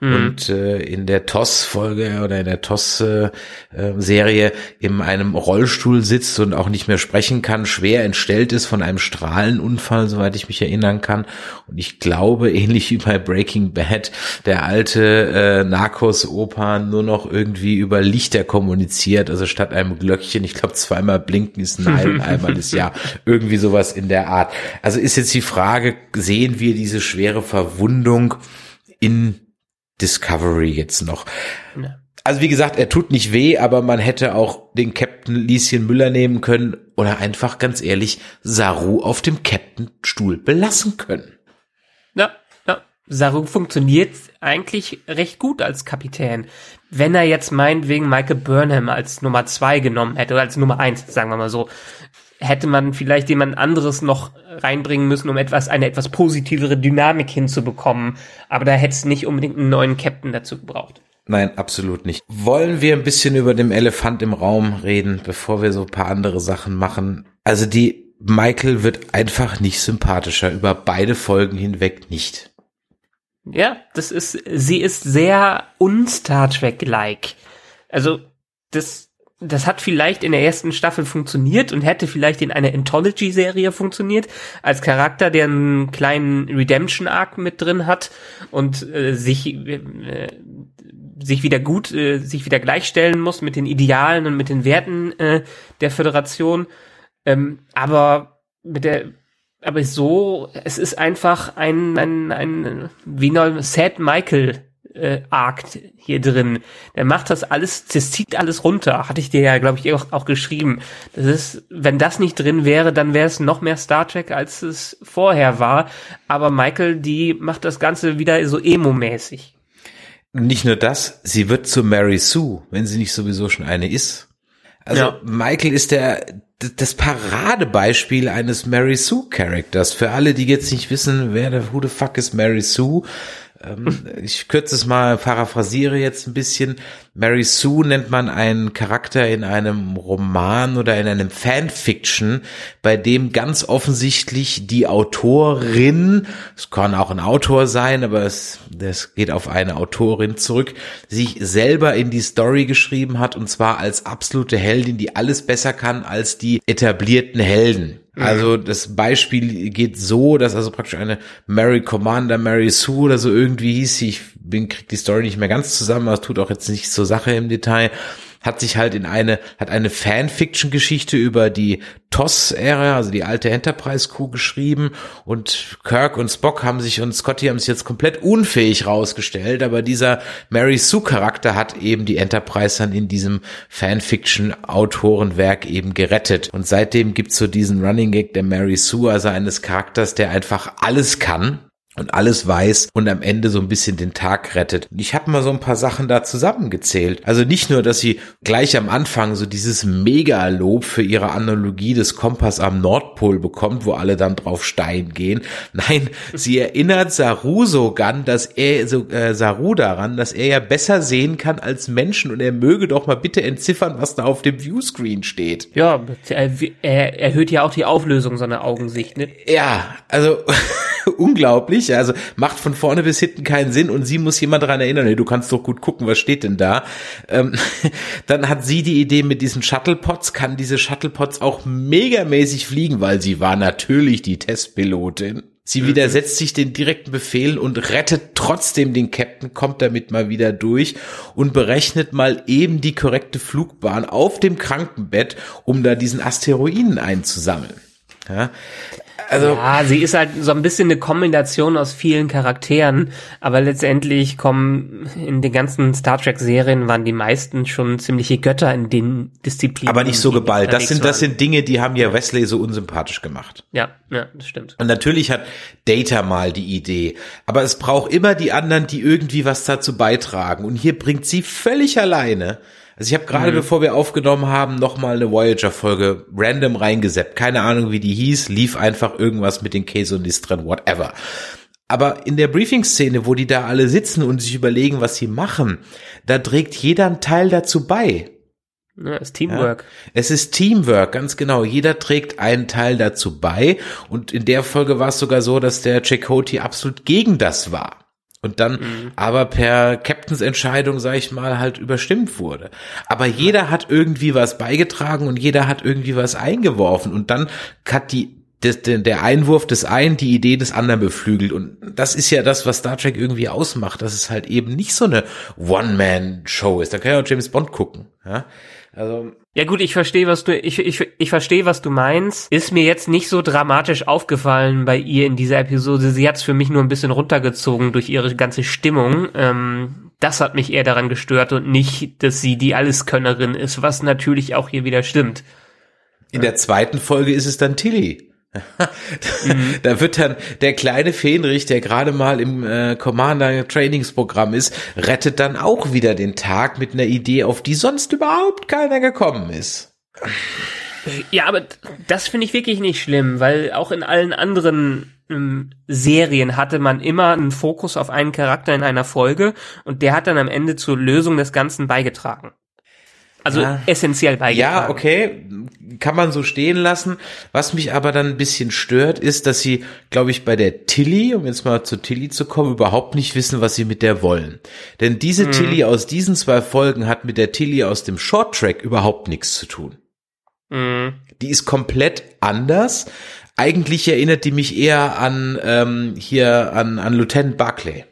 Und äh, in der TOS-Folge oder in der TOS-Serie in einem Rollstuhl sitzt und auch nicht mehr sprechen kann, schwer entstellt ist von einem Strahlenunfall, soweit ich mich erinnern kann. Und ich glaube, ähnlich wie bei Breaking Bad, der alte äh, Narcos-Opa nur noch irgendwie über Lichter kommuniziert, also statt einem Glöckchen, ich glaube zweimal blinken ist nein, einmal ist ja, irgendwie sowas in der Art. Also ist jetzt die Frage, sehen wir diese schwere Verwundung in Discovery jetzt noch? Ja. Also wie gesagt, er tut nicht weh, aber man hätte auch den Captain Lieschen Müller nehmen können oder einfach ganz ehrlich Saru auf dem Captain-Stuhl belassen können. Ja, ja. Saru funktioniert eigentlich recht gut als Kapitän. Wenn er jetzt meinetwegen Michael Burnham als Nummer zwei genommen hätte, oder als Nummer eins, sagen wir mal so, hätte man vielleicht jemand anderes noch reinbringen müssen, um etwas, eine etwas positivere Dynamik hinzubekommen. Aber da hätte es nicht unbedingt einen neuen Captain dazu gebraucht. Nein, absolut nicht. Wollen wir ein bisschen über dem Elefant im Raum reden, bevor wir so ein paar andere Sachen machen? Also die Michael wird einfach nicht sympathischer, über beide Folgen hinweg nicht. Ja, das ist, sie ist sehr un-Star Trek-like. Also, das, das hat vielleicht in der ersten Staffel funktioniert und hätte vielleicht in einer Anthology-Serie funktioniert, als Charakter, der einen kleinen Redemption-Arc mit drin hat und äh, sich, äh, sich wieder gut, äh, sich wieder gleichstellen muss mit den Idealen und mit den Werten äh, der Föderation. Ähm, aber mit der aber so, es ist einfach ein, ein, ein wie Sad Michael äh, Arc hier drin. Der macht das alles, das zieht alles runter. Hatte ich dir ja, glaube ich, auch, auch geschrieben. Das ist, wenn das nicht drin wäre, dann wäre es noch mehr Star Trek, als es vorher war. Aber Michael, die macht das Ganze wieder so emo-mäßig. Nicht nur das, sie wird zu Mary Sue, wenn sie nicht sowieso schon eine ist. Also ja. Michael ist der das Paradebeispiel eines Mary Sue Charakters. Für alle, die jetzt nicht wissen, wer der who the fuck ist Mary Sue, ich kürze es mal, paraphrasiere jetzt ein bisschen. Mary Sue nennt man einen Charakter in einem Roman oder in einem Fanfiction, bei dem ganz offensichtlich die Autorin, es kann auch ein Autor sein, aber es das geht auf eine Autorin zurück, sich selber in die Story geschrieben hat und zwar als absolute Heldin, die alles besser kann als die etablierten Helden. Mhm. Also das Beispiel geht so, dass also praktisch eine Mary Commander, Mary Sue oder so irgendwie hieß ich bin, krieg die Story nicht mehr ganz zusammen, aber tut auch jetzt nichts zur Sache im Detail, hat sich halt in eine, hat eine Fanfiction-Geschichte über die TOS-Ära, also die alte Enterprise-Crew geschrieben. Und Kirk und Spock haben sich und Scotty haben sich jetzt komplett unfähig rausgestellt, aber dieser Mary Sue-Charakter hat eben die Enterprise dann in diesem Fanfiction-Autorenwerk eben gerettet. Und seitdem gibt's so diesen Running Gag der Mary Sue, also eines Charakters, der einfach alles kann und alles weiß und am Ende so ein bisschen den Tag rettet. Und ich habe mal so ein paar Sachen da zusammengezählt. Also nicht nur, dass sie gleich am Anfang so dieses Mega-Lob für ihre Analogie des Kompass am Nordpol bekommt, wo alle dann drauf Stein gehen. Nein, sie erinnert Saru sogar, dass er so äh, Saru daran, dass er ja besser sehen kann als Menschen und er möge doch mal bitte entziffern, was da auf dem Viewscreen steht. Ja, er, er erhöht ja auch die Auflösung seiner Augensicht, ne? Ja, also unglaublich. Also macht von vorne bis hinten keinen Sinn und sie muss jemand daran erinnern, hey, du kannst doch gut gucken, was steht denn da. Ähm, dann hat sie die Idee mit diesen Shuttlepods, kann diese Shuttlepods auch megamäßig fliegen, weil sie war natürlich die Testpilotin. Sie mhm. widersetzt sich den direkten Befehlen und rettet trotzdem den Captain, kommt damit mal wieder durch und berechnet mal eben die korrekte Flugbahn auf dem Krankenbett, um da diesen Asteroiden einzusammeln. Ja, also ja, sie ist halt so ein bisschen eine Kombination aus vielen Charakteren, aber letztendlich kommen in den ganzen Star Trek Serien waren die meisten schon ziemliche Götter in den Disziplinen. Aber nicht so geballt. Das sind das sind Dinge, die haben ja Wesley so unsympathisch gemacht. Ja, ja, das stimmt. Und natürlich hat Data mal die Idee, aber es braucht immer die anderen, die irgendwie was dazu beitragen und hier bringt sie völlig alleine also ich habe gerade, mhm. bevor wir aufgenommen haben, noch mal eine Voyager-Folge random reingeseppt. Keine Ahnung, wie die hieß. Lief einfach irgendwas mit den Quesonistren, whatever. Aber in der Briefing-Szene, wo die da alle sitzen und sich überlegen, was sie machen, da trägt jeder einen Teil dazu bei. Ja, es ist Teamwork. Ja, es ist Teamwork, ganz genau. Jeder trägt einen Teil dazu bei. Und in der Folge war es sogar so, dass der Chakotay absolut gegen das war und dann mhm. aber per Captains Entscheidung, sag ich mal, halt überstimmt wurde. Aber jeder hat irgendwie was beigetragen und jeder hat irgendwie was eingeworfen und dann hat die das, der Einwurf des einen die Idee des anderen beflügelt. Und das ist ja das, was Star Trek irgendwie ausmacht, dass es halt eben nicht so eine One-Man-Show ist. Da kann ja auch James Bond gucken. Ja? Also ja gut, ich verstehe, was du ich ich ich verstehe, was du meinst. Ist mir jetzt nicht so dramatisch aufgefallen bei ihr in dieser Episode. Sie hat's für mich nur ein bisschen runtergezogen durch ihre ganze Stimmung. Ähm, das hat mich eher daran gestört und nicht, dass sie die Alleskönnerin ist, was natürlich auch hier wieder stimmt. In der zweiten Folge ist es dann Tilly. da wird dann der kleine Fähnrich, der gerade mal im äh, Commander Trainingsprogramm ist, rettet dann auch wieder den Tag mit einer Idee, auf die sonst überhaupt keiner gekommen ist. Ja, aber das finde ich wirklich nicht schlimm, weil auch in allen anderen ähm, Serien hatte man immer einen Fokus auf einen Charakter in einer Folge und der hat dann am Ende zur Lösung des Ganzen beigetragen. Also Ja. essentiell beigetragen. Ja, okay, kann man so stehen lassen. Was mich aber dann ein bisschen stört, ist, dass sie, glaube ich, bei der Tilly, um jetzt mal zu Tilly zu kommen, überhaupt nicht wissen, was sie mit der wollen. Denn diese Tilly aus diesen zwei Folgen hat mit der Tilly aus dem Short Track überhaupt nichts zu tun. Mhm. Die ist komplett anders. Eigentlich erinnert die mich eher an ähm, hier an, an Lieutenant Barclay.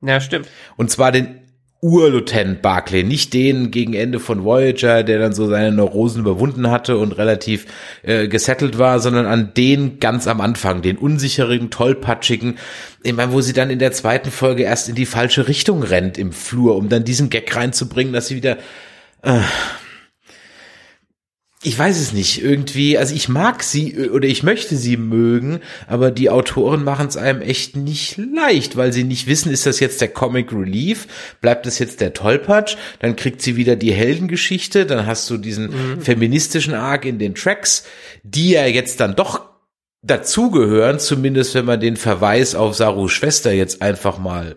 Ja, stimmt. Und zwar den Ur-Lieutenant Barclay, nicht den gegen Ende von Voyager, der dann so seine Neurosen überwunden hatte und relativ äh, gesettelt war, sondern an den ganz am Anfang, den unsicheren, tollpatschigen, ich meine, wo sie dann in der zweiten Folge erst in die falsche Richtung rennt im Flur, um dann diesen Gag reinzubringen, dass sie wieder äh, ich weiß es nicht, irgendwie, also ich mag sie oder ich möchte sie mögen, aber die Autoren machen es einem echt nicht leicht, weil sie nicht wissen, ist das jetzt der Comic Relief, bleibt das jetzt der Tollpatsch, dann kriegt sie wieder die Heldengeschichte, dann hast du diesen feministischen Arc in den Tracks, die ja jetzt dann doch dazugehören, zumindest wenn man den Verweis auf Sarus Schwester jetzt einfach mal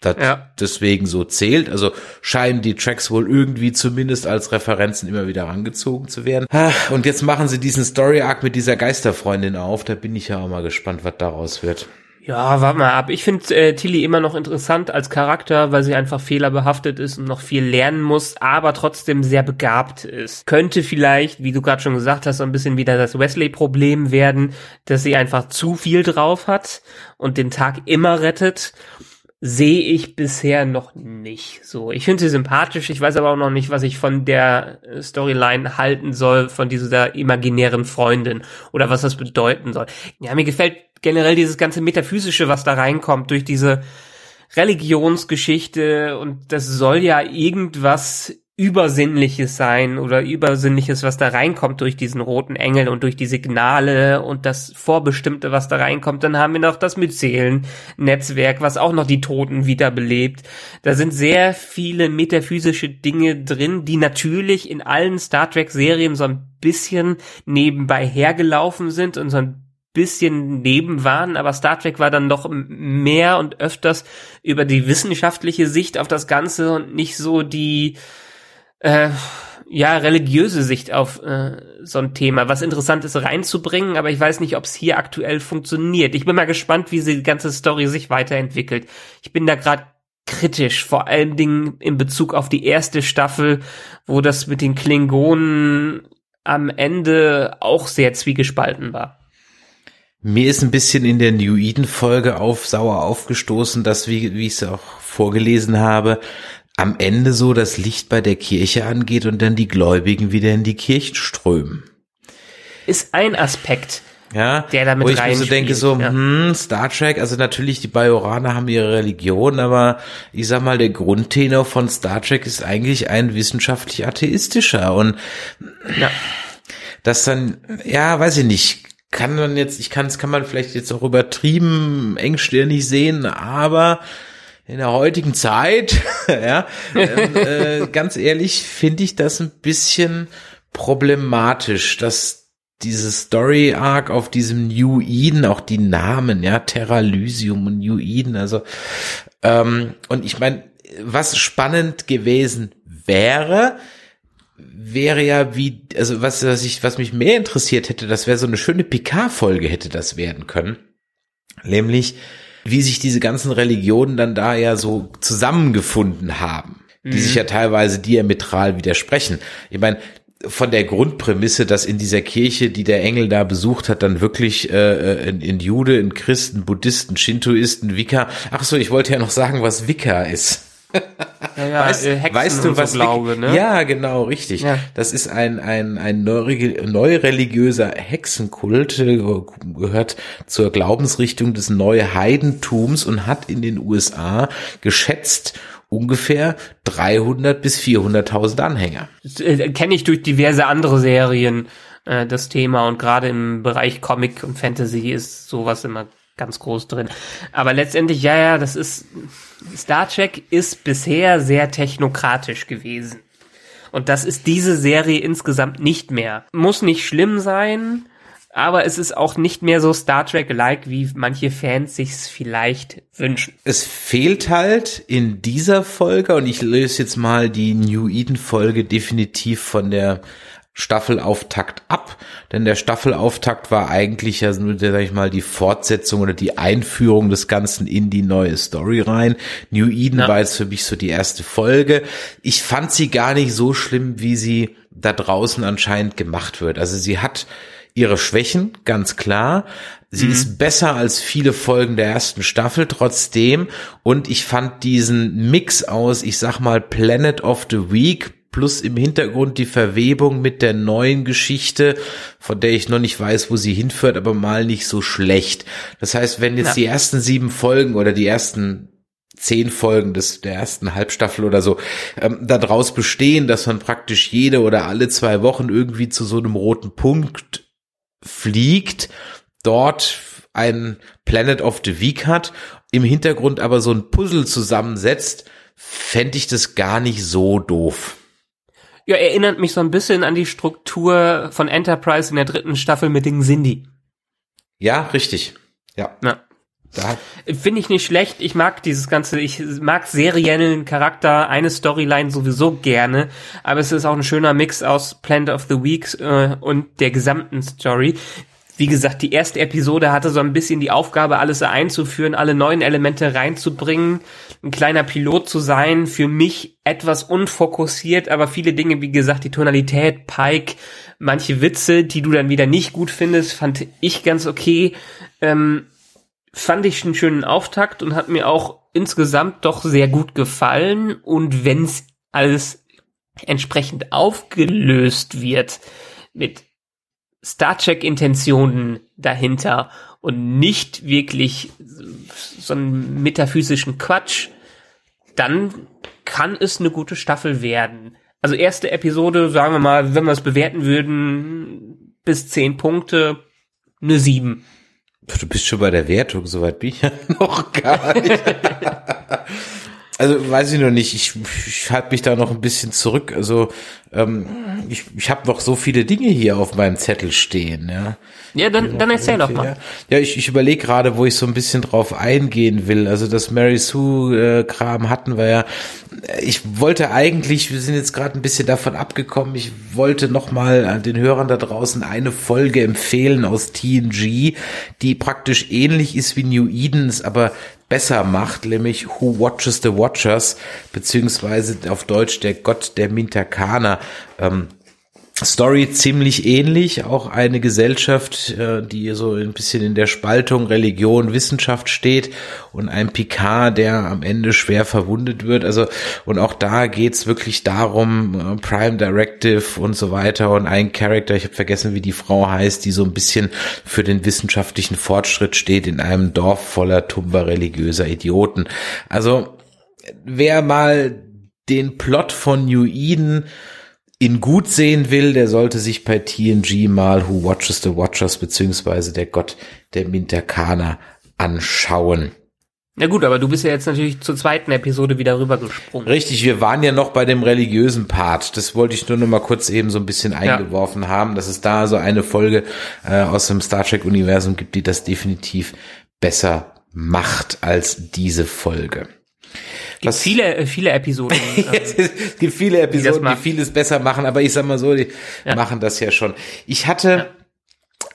das Ja. deswegen so zählt. Also scheinen die Tracks wohl irgendwie zumindest als Referenzen immer wieder rangezogen zu werden. Und jetzt machen sie diesen Story Arc mit dieser Geisterfreundin auf. Da bin ich ja auch mal gespannt, was daraus wird. Ja, warte mal ab. Ich finde äh, Tilly immer noch interessant als Charakter, weil sie einfach fehlerbehaftet ist und noch viel lernen muss, aber trotzdem sehr begabt ist. Könnte vielleicht, wie du gerade schon gesagt hast, so ein bisschen wieder das Wesley-Problem werden, dass sie einfach zu viel drauf hat und den Tag immer rettet. Sehe ich bisher noch nicht so. Ich finde sie sympathisch, ich weiß aber auch noch nicht, was ich von der äh, Storyline halten soll, von dieser imaginären Freundin oder was das bedeuten soll. Ja, mir gefällt generell dieses ganze Metaphysische, was da reinkommt, durch diese Religionsgeschichte und das soll ja irgendwas Übersinnliches sein oder Übersinnliches, was da reinkommt durch diesen roten Engel und durch die Signale und das Vorbestimmte, was da reinkommt. Dann haben wir noch das Myzelen-Netzwerk, was auch noch die Toten wiederbelebt. Da sind sehr viele metaphysische Dinge drin, die natürlich in allen Star Trek-Serien so ein bisschen nebenbei hergelaufen sind und so ein bisschen neben waren, aber Star Trek war dann doch mehr und öfters über die wissenschaftliche Sicht auf das Ganze und nicht so die äh, ja religiöse Sicht auf äh, so ein Thema, was interessant ist reinzubringen, aber ich weiß nicht, ob es hier aktuell funktioniert. Ich bin mal gespannt, wie die ganze Story sich weiterentwickelt. Ich bin da gerade kritisch, vor allen Dingen in Bezug auf die erste Staffel, wo das mit den Klingonen am Ende auch sehr zwiegespalten war. Mir ist ein bisschen in der New Eden Folge auf sauer aufgestoßen, dass wie wie ich es auch vorgelesen habe, am Ende so das Licht bei der Kirche angeht und dann die Gläubigen wieder in die Kirchen strömen. Ist ein Aspekt. Ja, Der damit wo ich mir so denke, so, ja. hm, Star Trek, also natürlich die Bajoraner haben ihre Religion, aber ich sag mal, der Grundtenor von Star Trek ist eigentlich ein wissenschaftlich atheistischer und Ja. das dann, ja, weiß ich nicht, kann man jetzt, ich kann es, kann man vielleicht jetzt auch übertrieben engstirnig sehen, aber in der heutigen Zeit, ja, äh, ganz ehrlich, finde ich das ein bisschen problematisch, dass diese Story Arc auf diesem New Eden, auch die Namen, ja, Terra Lysium und New Eden, also ähm, und ich meine, was spannend gewesen wäre, wäre ja wie, also was, was ich, was mich mehr interessiert hätte, das wäre so eine schöne Picard-Folge hätte das werden können. Nämlich, wie sich diese ganzen Religionen dann da ja so zusammengefunden haben, die sich ja teilweise diametral widersprechen. Ich meine, von der Grundprämisse, dass in dieser Kirche, die der Engel da besucht hat, dann wirklich äh, in, in Jude, in Christen, Buddhisten, Shintoisten, Wicca. Ach so, ich wollte ja noch sagen, was Wicca ist. Ja, ja, Weißt, äh, Hexen weißt du, und so was Glaube, ne? Ja, genau, richtig. Ja. Das ist ein ein ein neureligiöser Hexenkult, äh, gehört zur Glaubensrichtung des Neuheidentums und hat in den USA geschätzt ungefähr 300 bis 400.000 Anhänger. äh, kenne ich durch diverse andere Serien. äh, das Thema und gerade im Bereich Comic und Fantasy ist sowas immer ganz groß drin. Aber letztendlich, ja, ja, das ist, Star Trek ist bisher sehr technokratisch gewesen. Und das ist diese Serie insgesamt nicht mehr. Muss nicht schlimm sein, aber es ist auch nicht mehr so Star Trek-like, wie manche Fans sich's vielleicht wünschen. Es fehlt halt in dieser Folge, und ich löse jetzt mal die New Eden-Folge definitiv von der Staffelauftakt ab, denn der Staffelauftakt war eigentlich ja nur, sag ich mal, die Fortsetzung oder die Einführung des Ganzen in die neue Story rein. New Eden ja. war jetzt für mich so die erste Folge. Ich fand sie gar nicht so schlimm, wie sie da draußen anscheinend gemacht wird. Also sie hat ihre Schwächen, ganz klar. Sie mhm. ist besser als viele Folgen der ersten Staffel trotzdem. Und ich fand diesen Mix aus, ich sag mal, Planet of the Week plus im Hintergrund die Verwebung mit der neuen Geschichte, von der ich noch nicht weiß, wo sie hinführt, aber mal nicht so schlecht. Das heißt, wenn jetzt ja. die ersten sieben Folgen oder die ersten zehn Folgen des der ersten Halbstaffel oder so ähm, daraus bestehen, dass man praktisch jede oder alle zwei Wochen irgendwie zu so einem roten Punkt fliegt, dort ein Planet of the Week hat, im Hintergrund aber so ein Puzzle zusammensetzt, fände ich das gar nicht so doof. Ja, erinnert mich so ein bisschen an die Struktur von Enterprise in der dritten Staffel mit den Cindy. Ja, richtig. Ja. ja. Finde ich nicht schlecht. Ich mag dieses ganze, ich mag seriellen Charakter, eine Storyline sowieso gerne, aber es ist auch ein schöner Mix aus Planet of the Week äh, und der gesamten Story. Wie gesagt, die erste Episode hatte so ein bisschen die Aufgabe, alles einzuführen, alle neuen Elemente reinzubringen, ein kleiner Pilot zu sein, für mich etwas unfokussiert, aber viele Dinge, wie gesagt, die Tonalität, Pike, manche Witze, die du dann wieder nicht gut findest, fand ich ganz okay. Ähm, fand ich einen schönen Auftakt und hat mir auch insgesamt doch sehr gut gefallen. Und wenn's alles entsprechend aufgelöst wird mit Star Trek Intentionen dahinter und nicht wirklich so einen metaphysischen Quatsch, dann kann es eine gute Staffel werden. Also erste Episode, sagen wir mal, wenn wir es bewerten würden, bis zehn Punkte, eine sieben. Du bist schon bei der Wertung, soweit bin ich ja noch gar nicht. also weiß ich noch nicht, ich, ich halte mich da noch ein bisschen zurück. Also ähm, ich, ich habe noch so viele Dinge hier auf meinem Zettel stehen. Ja, ja dann, dann erzähl doch mal. Ja, ich, ich überlege gerade, wo ich so ein bisschen drauf eingehen will. Also das Mary Sue-Kram hatten wir ja. Ich wollte eigentlich, wir sind jetzt gerade ein bisschen davon abgekommen, ich wollte noch mal den Hörern da draußen eine Folge empfehlen aus TNG, die praktisch ähnlich ist wie New Edens, aber besser macht, nämlich Who Watches the Watchers, beziehungsweise auf Deutsch der Gott der Mintakana. Ähm, Story ziemlich ähnlich, auch eine Gesellschaft, äh, die so ein bisschen in der Spaltung Religion, Wissenschaft steht und ein Picard, der am Ende schwer verwundet wird. Also und auch da geht's wirklich darum, äh, Prime Directive und so weiter und ein Charakter, ich habe vergessen, wie die Frau heißt, die so ein bisschen für den wissenschaftlichen Fortschritt steht in einem Dorf voller tumber religiöser Idioten. Also wer mal den Plot von New Eden ihn gut sehen will, der sollte sich bei TNG mal Who Watches the Watchers beziehungsweise der Gott der Minterkaner anschauen. Na gut, aber du bist ja jetzt natürlich zur zweiten Episode wieder rübergesprungen. Richtig, wir waren ja noch bei dem religiösen Part. Das wollte ich nur noch mal kurz eben so ein bisschen eingeworfen ja. haben, dass es da so eine Folge äh, aus dem Star Trek Universum gibt, die das definitiv besser macht als diese Folge. Es gibt viele, äh, viele Episoden. es gibt viele Episoden, die, die, vieles besser machen, aber ich sag mal so, die ja. machen das ja schon. Ich hatte ja.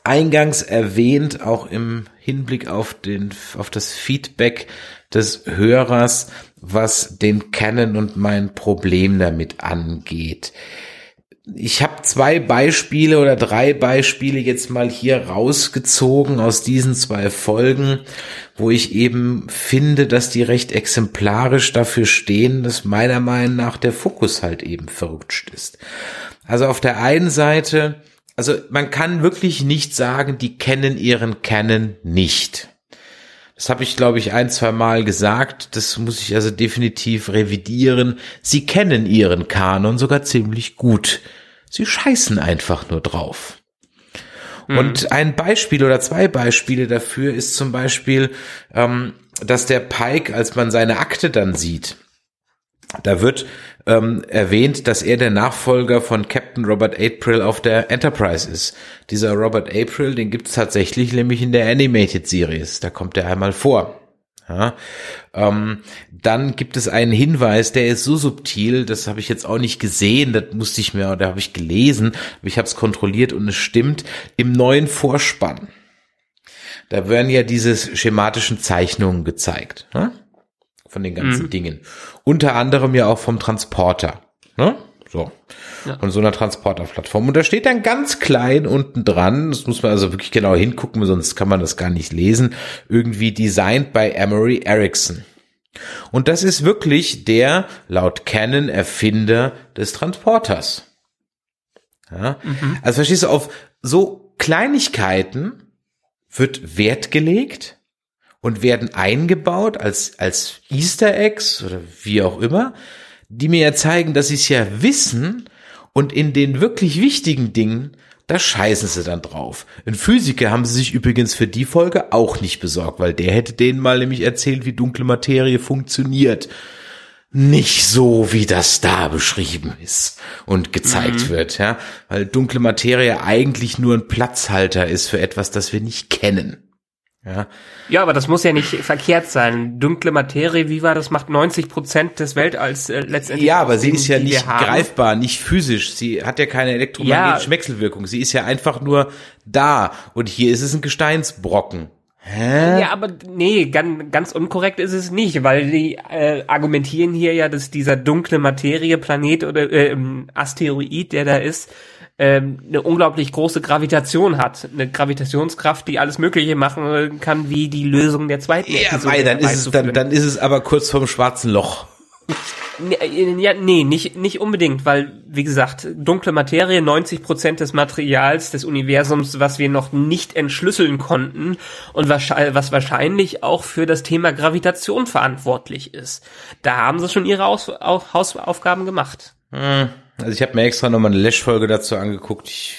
eingangs erwähnt, auch im Hinblick auf den, auf das Feedback des Hörers, was den Canon und mein Problem damit angeht ich habe zwei Beispiele oder drei Beispiele jetzt mal hier rausgezogen aus diesen zwei Folgen, wo ich eben finde, dass die recht exemplarisch dafür stehen, dass meiner Meinung nach der Fokus halt eben verrutscht ist. Also auf der einen Seite, also man kann wirklich nicht sagen, die kennen ihren Canon nicht. Das habe ich, glaube ich, ein, zwei Mal gesagt. Das muss ich also definitiv revidieren. Sie kennen ihren Kanon sogar ziemlich gut. Sie scheißen einfach nur drauf. Und ein Beispiel oder zwei Beispiele dafür ist zum Beispiel, ähm, dass der Pike, als man seine Akte dann sieht, da wird ähm, erwähnt, dass er der Nachfolger von Captain Robert April auf der Enterprise ist. Dieser Robert April, den gibt's tatsächlich nämlich in der Animated Series. Da kommt er einmal vor. Ja, ähm, dann gibt es einen Hinweis, der ist so subtil, das habe ich jetzt auch nicht gesehen, das musste ich mir, oder habe ich gelesen, aber ich habe es kontrolliert und es stimmt. Im neuen Vorspann, da werden ja diese schematischen Zeichnungen gezeigt. Ne? Von den ganzen mhm. Dingen. Unter anderem ja auch vom Transporter. Ne? So. Ja. Von so einer Transporterplattform. Und da steht dann ganz klein unten dran, das muss man also wirklich genau hingucken, sonst kann man das gar nicht lesen, irgendwie designed by Emery Erickson. Und das ist wirklich der, laut Canon, Erfinder des Transporters. Ja? Mhm. Also verstehst du, auf so Kleinigkeiten wird Wert gelegt und werden eingebaut als, als Easter Eggs oder wie auch immer, die mir ja zeigen, dass sie es ja wissen und in den wirklich wichtigen Dingen, da scheißen sie dann drauf. Ein Physiker haben sie sich übrigens für die Folge auch nicht besorgt, weil der hätte denen mal nämlich erzählt, wie dunkle Materie funktioniert. Nicht so, wie das da beschrieben ist und gezeigt mhm. wird, ja, weil dunkle Materie eigentlich nur ein Platzhalter ist für etwas, das wir nicht kennen. Ja. ja, aber das muss ja nicht verkehrt sein. Dunkle Materie, wie war das, macht 90 Prozent des Weltalls äh, letztendlich. Ja, aber sie ist ja nicht greifbar, nicht physisch. Sie hat ja keine elektromagnetische ja. Wechselwirkung. Sie ist ja einfach nur da. Und hier ist es ein Gesteinsbrocken. Hä? Ja, aber nee, ganz, ganz unkorrekt ist es nicht, weil die äh, argumentieren hier ja, dass dieser dunkle Materie Planet oder äh, Asteroid, der da ist, ähm, eine unglaublich große Gravitation hat. Eine Gravitationskraft, die alles Mögliche machen kann, wie die Lösung der zweiten ja, Episode. Ja, dann ist es, dann, dann ist es aber kurz vorm schwarzen Loch. Ja, nee, nicht, nicht unbedingt, weil, wie gesagt, dunkle Materie, 90 Prozent des Materials des Universums, was wir noch nicht entschlüsseln konnten und was, was wahrscheinlich auch für das Thema Gravitation verantwortlich ist. Da haben sie schon ihre Aus, Hausaufgaben gemacht. Hm. Also ich habe mir extra nochmal eine Lash-Folge dazu angeguckt. Ich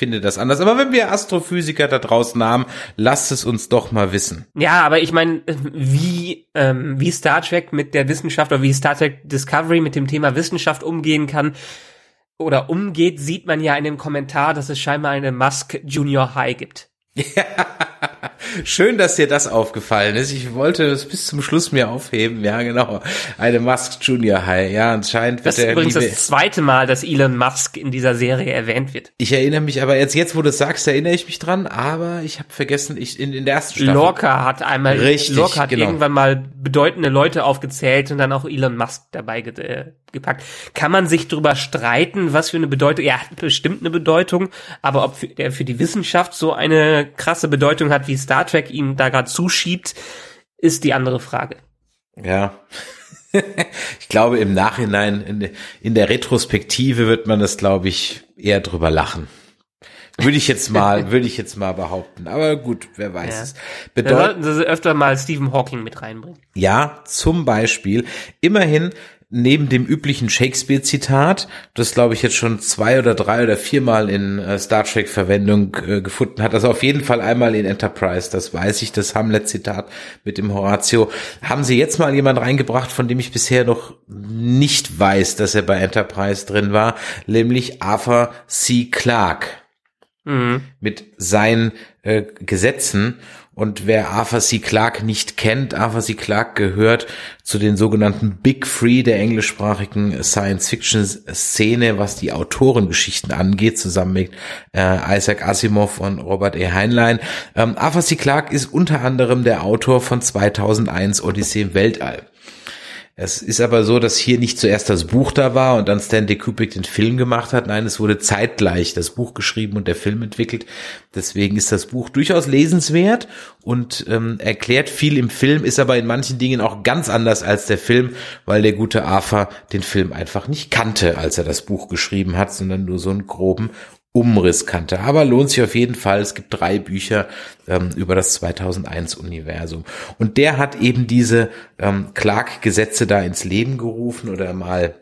finde das anders. Aber wenn wir Astrophysiker da draußen haben, lasst es uns doch mal wissen. Ja, aber ich meine, wie, ähm, wie Star Trek mit der Wissenschaft oder wie Star Trek Discovery mit dem Thema Wissenschaft umgehen kann oder umgeht, sieht man ja in dem Kommentar, dass es scheinbar eine Musk Junior High gibt. Ja. Schön, dass dir das aufgefallen ist. Ich wollte es bis zum Schluss mir aufheben. Ja, genau. Eine Musk Junior High. Ja, anscheinend wird das ist übrigens das zweite Mal, dass Elon Musk in dieser Serie erwähnt wird. Ich erinnere mich, aber jetzt, jetzt wo du es sagst, erinnere ich mich dran. Aber ich habe vergessen, ich in, in der ersten Staffel. Lorca hat einmal, Richtig, Lorca hat genau. irgendwann mal bedeutende Leute aufgezählt und dann auch Elon Musk dabei ge äh, gepackt. Kann man sich drüber streiten, was für eine Bedeutung? Er hat bestimmt eine Bedeutung, aber ob er für die Wissenschaft so eine krasse Bedeutung hat, wie Star Trek ihn da gerade zuschiebt, ist die andere Frage. Ja. ich glaube, im Nachhinein, in, in der Retrospektive wird man das, glaube ich, eher drüber lachen. Würde ich jetzt mal, würde ich jetzt mal behaupten. Aber gut, wer weiß ja. es. Bedeut da sollten sie öfter mal Stephen Hawking mit reinbringen. Ja, zum Beispiel. Immerhin neben dem üblichen Shakespeare-Zitat, das glaube ich jetzt schon zwei oder drei oder viermal in äh, Star Trek Verwendung äh, gefunden hat, also auf jeden Fall einmal in Enterprise, das weiß ich, das Hamlet-Zitat mit dem Horatio, haben sie jetzt mal jemand reingebracht, von dem ich bisher noch nicht weiß, dass er bei Enterprise drin war, nämlich Arthur C. Clarke. Mhm. Mit seinen äh, Gesetzen und wer Arthur C. Clarke nicht kennt, Arthur C. Clarke gehört zu den sogenannten Big Three der englischsprachigen Science-Fiction-Szene, was die Autorengeschichten angeht, zusammen mit äh, Isaac Asimov und Robert E. Heinlein. Ähm, Arthur C. Clarke ist unter anderem der Autor von 2001 Odyssee im Weltall. Es ist aber so, dass hier nicht zuerst das Buch da war und dann Stanley Kubrick den Film gemacht hat. Nein, es wurde zeitgleich das Buch geschrieben und der Film entwickelt. Deswegen ist das Buch durchaus lesenswert und ähm, erklärt viel im Film, ist aber in manchen Dingen auch ganz anders als der Film, weil der gute Arthur den Film einfach nicht kannte, als er das Buch geschrieben hat, sondern nur so einen groben Umriss kannte. Aber lohnt sich auf jeden Fall. Es gibt drei Bücher ähm, über das 2001-Universum. Und der hat eben diese ähm, Clark-Gesetze da ins Leben gerufen oder mal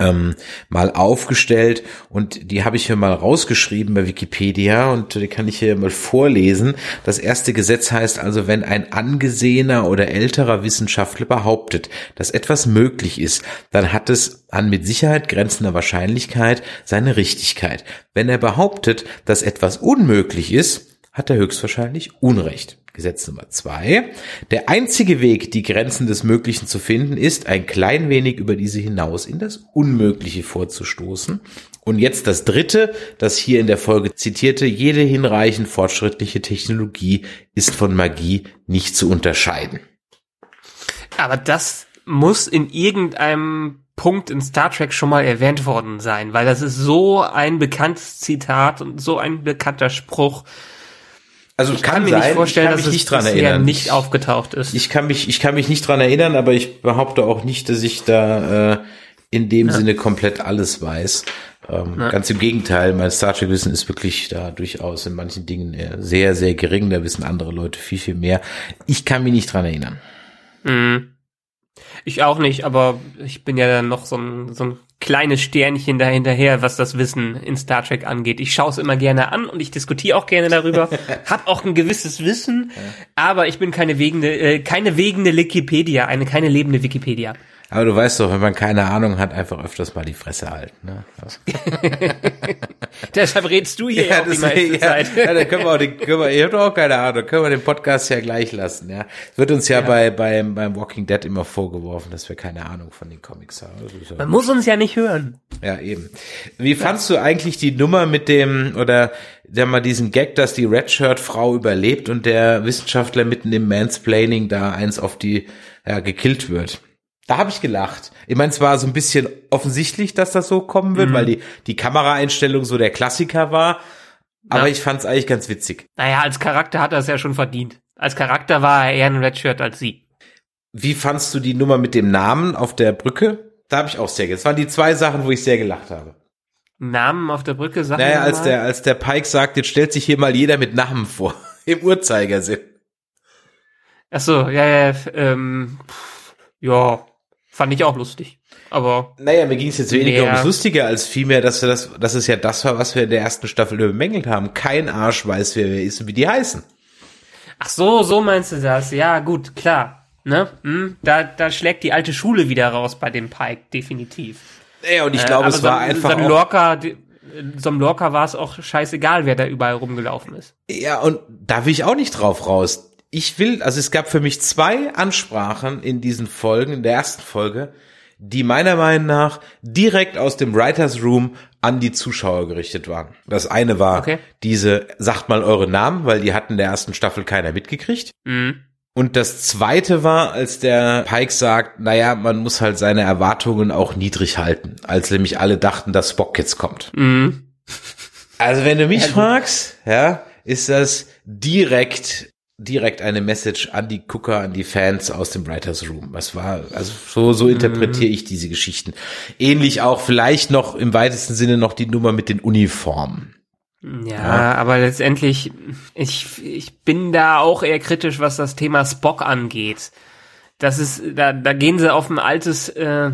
ähm, mal aufgestellt und die habe ich hier mal rausgeschrieben bei Wikipedia und die kann ich hier mal vorlesen. Das erste Gesetz heißt also, wenn ein angesehener oder älterer Wissenschaftler behauptet, dass etwas möglich ist, dann hat es an mit Sicherheit grenzender Wahrscheinlichkeit seine Richtigkeit. Wenn er behauptet, dass etwas unmöglich ist, hat er höchstwahrscheinlich Unrecht. Gesetz Nummer zwei. Der einzige Weg, die Grenzen des Möglichen zu finden, ist, ein klein wenig über diese hinaus in das Unmögliche vorzustoßen. Und jetzt das dritte, das hier in der Folge zitierte, jede hinreichend fortschrittliche Technologie ist von Magie nicht zu unterscheiden. Aber das muss in irgendeinem Punkt in Star Trek schon mal erwähnt worden sein, weil das ist so ein bekanntes Zitat und so ein bekannter Spruch. Also Ich kann, mir nicht vorstellen, dass es nicht dran erinnern. nicht aufgetaucht ist. Ich kann mich, ich kann mich nicht dran erinnern, aber ich behaupte auch nicht, dass ich da äh, in dem Sinne komplett alles weiß. Ähm, Ganz im Gegenteil, mein Star Trek Wissen ist wirklich da durchaus in manchen Dingen äh, sehr, sehr gering. Da wissen andere Leute viel, viel mehr. Ich kann mich nicht dran erinnern. Mhm. Ich auch nicht, aber ich bin ja dann noch so ein, so ein kleines Sternchen da hinterher, was das Wissen in Star Trek angeht. Ich schaue es immer gerne an und ich diskutiere auch gerne darüber, hab auch ein gewisses Wissen, aber ich bin keine wegende, äh, keine wegende Wikipedia, eine keine lebende Wikipedia. Aber du weißt doch, wenn man keine Ahnung hat, einfach öfters mal die Fresse halten. Ne? Deshalb redest du hier ja, auch die meiste ja, Zeit. ja, dann können wir auch den, können wir, ihr habt auch keine Ahnung, können wir den Podcast ja gleich lassen, ja. Es wird uns ja, bei, beim, beim Walking Dead immer vorgeworfen, dass wir keine Ahnung von den Comics haben. Das ja, Man muss uns ja nicht hören. ja, eben. Wie fandst du eigentlich die Nummer mit dem, oder, der mal diesen Gag, dass die Redshirt-Frau überlebt und der Wissenschaftler mitten im Mansplaining da eins auf die, ja, gekillt wird? Da habe ich gelacht. Ich meine, es war so ein bisschen offensichtlich, dass das so kommen wird, weil die, die Kameraeinstellung so der Klassiker war. Aber Ja. ich fand es eigentlich ganz witzig. Naja, als Charakter hat er es ja schon verdient. Als Charakter war er eher ein Redshirt als sie. Wie fandst du die Nummer mit dem Namen auf der Brücke? Da habe ich auch sehr gelacht. Das waren die zwei Sachen, wo ich sehr gelacht habe. Namen auf der Brücke, sagen Naja, als der, als der Pike sagt, jetzt stellt sich hier mal jeder mit Namen vor. Im Uhrzeigersinn. Ach so, ja, ja, ähm, pff, ja, fand ich auch lustig. Aber Naja, mir ging es jetzt weniger ums Lustige, als vielmehr, dass wir das, dass es ja das war, was wir in der ersten Staffel bemängelt haben. Kein Arsch weiß, wer wer ist und wie die heißen. ach so, so meinst du das? Ja, gut, klar. Ne? Hm, da, da schlägt die alte Schule wieder raus bei dem Pike, definitiv. Ja, und ich Äh, glaube, aber es war so, einfach so ein auch, Lorca, die- so einem Lorca war es auch scheißegal, wer da überall rumgelaufen ist. Ja, und da will ich auch nicht drauf raus. Ich will, also es gab für mich zwei Ansprachen in diesen Folgen, in der ersten Folge, die meiner Meinung nach direkt aus dem Writers Room an die Zuschauer gerichtet waren. Das eine war Okay. diese, sagt mal eure Namen, weil die hatten in der ersten Staffel keiner mitgekriegt. Mhm. Und das zweite war, als der Pike sagt, naja, man muss halt seine Erwartungen auch niedrig halten, als nämlich alle dachten, dass Spock jetzt kommt. Mhm. Also wenn du mich fragst, ja, ist das direkt direkt eine Message an die Gucker, an die Fans aus dem Writers Room. Das war also so so interpretiere ich diese Geschichten. Ähnlich auch vielleicht noch im weitesten Sinne noch die Nummer mit den Uniformen. Ja, aber letztendlich, ich, ich bin da auch eher kritisch, was das Thema Spock angeht. Das ist, da, da gehen sie auf ein altes, äh,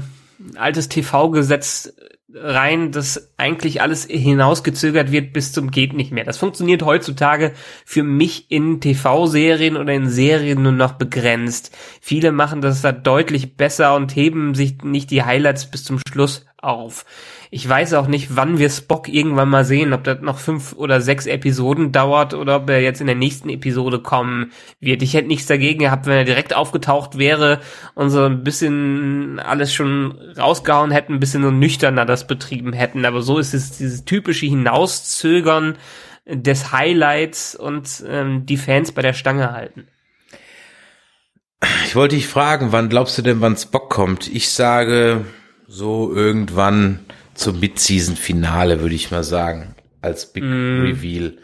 altes TV-Gesetz rein, dass eigentlich alles hinausgezögert wird bis zum geht nicht mehr. Das funktioniert heutzutage für mich in TV-Serien oder in Serien nur noch begrenzt. Viele machen das da deutlich besser und heben sich nicht die Highlights bis zum Schluss auf. Ich weiß auch nicht, wann wir Spock irgendwann mal sehen, ob das noch fünf oder sechs Episoden dauert oder ob er jetzt in der nächsten Episode kommen wird. Ich hätte nichts dagegen gehabt, wenn er direkt aufgetaucht wäre und so ein bisschen alles schon rausgehauen hätten, ein bisschen so nüchterner das betrieben hätten. Aber so ist es dieses typische Hinauszögern des Highlights und ähm, die Fans bei der Stange halten. Ich wollte dich fragen, wann glaubst du denn, wann Spock kommt? Ich sage so irgendwann zum Mid-Season-Finale, würde ich mal sagen, als Big Reveal.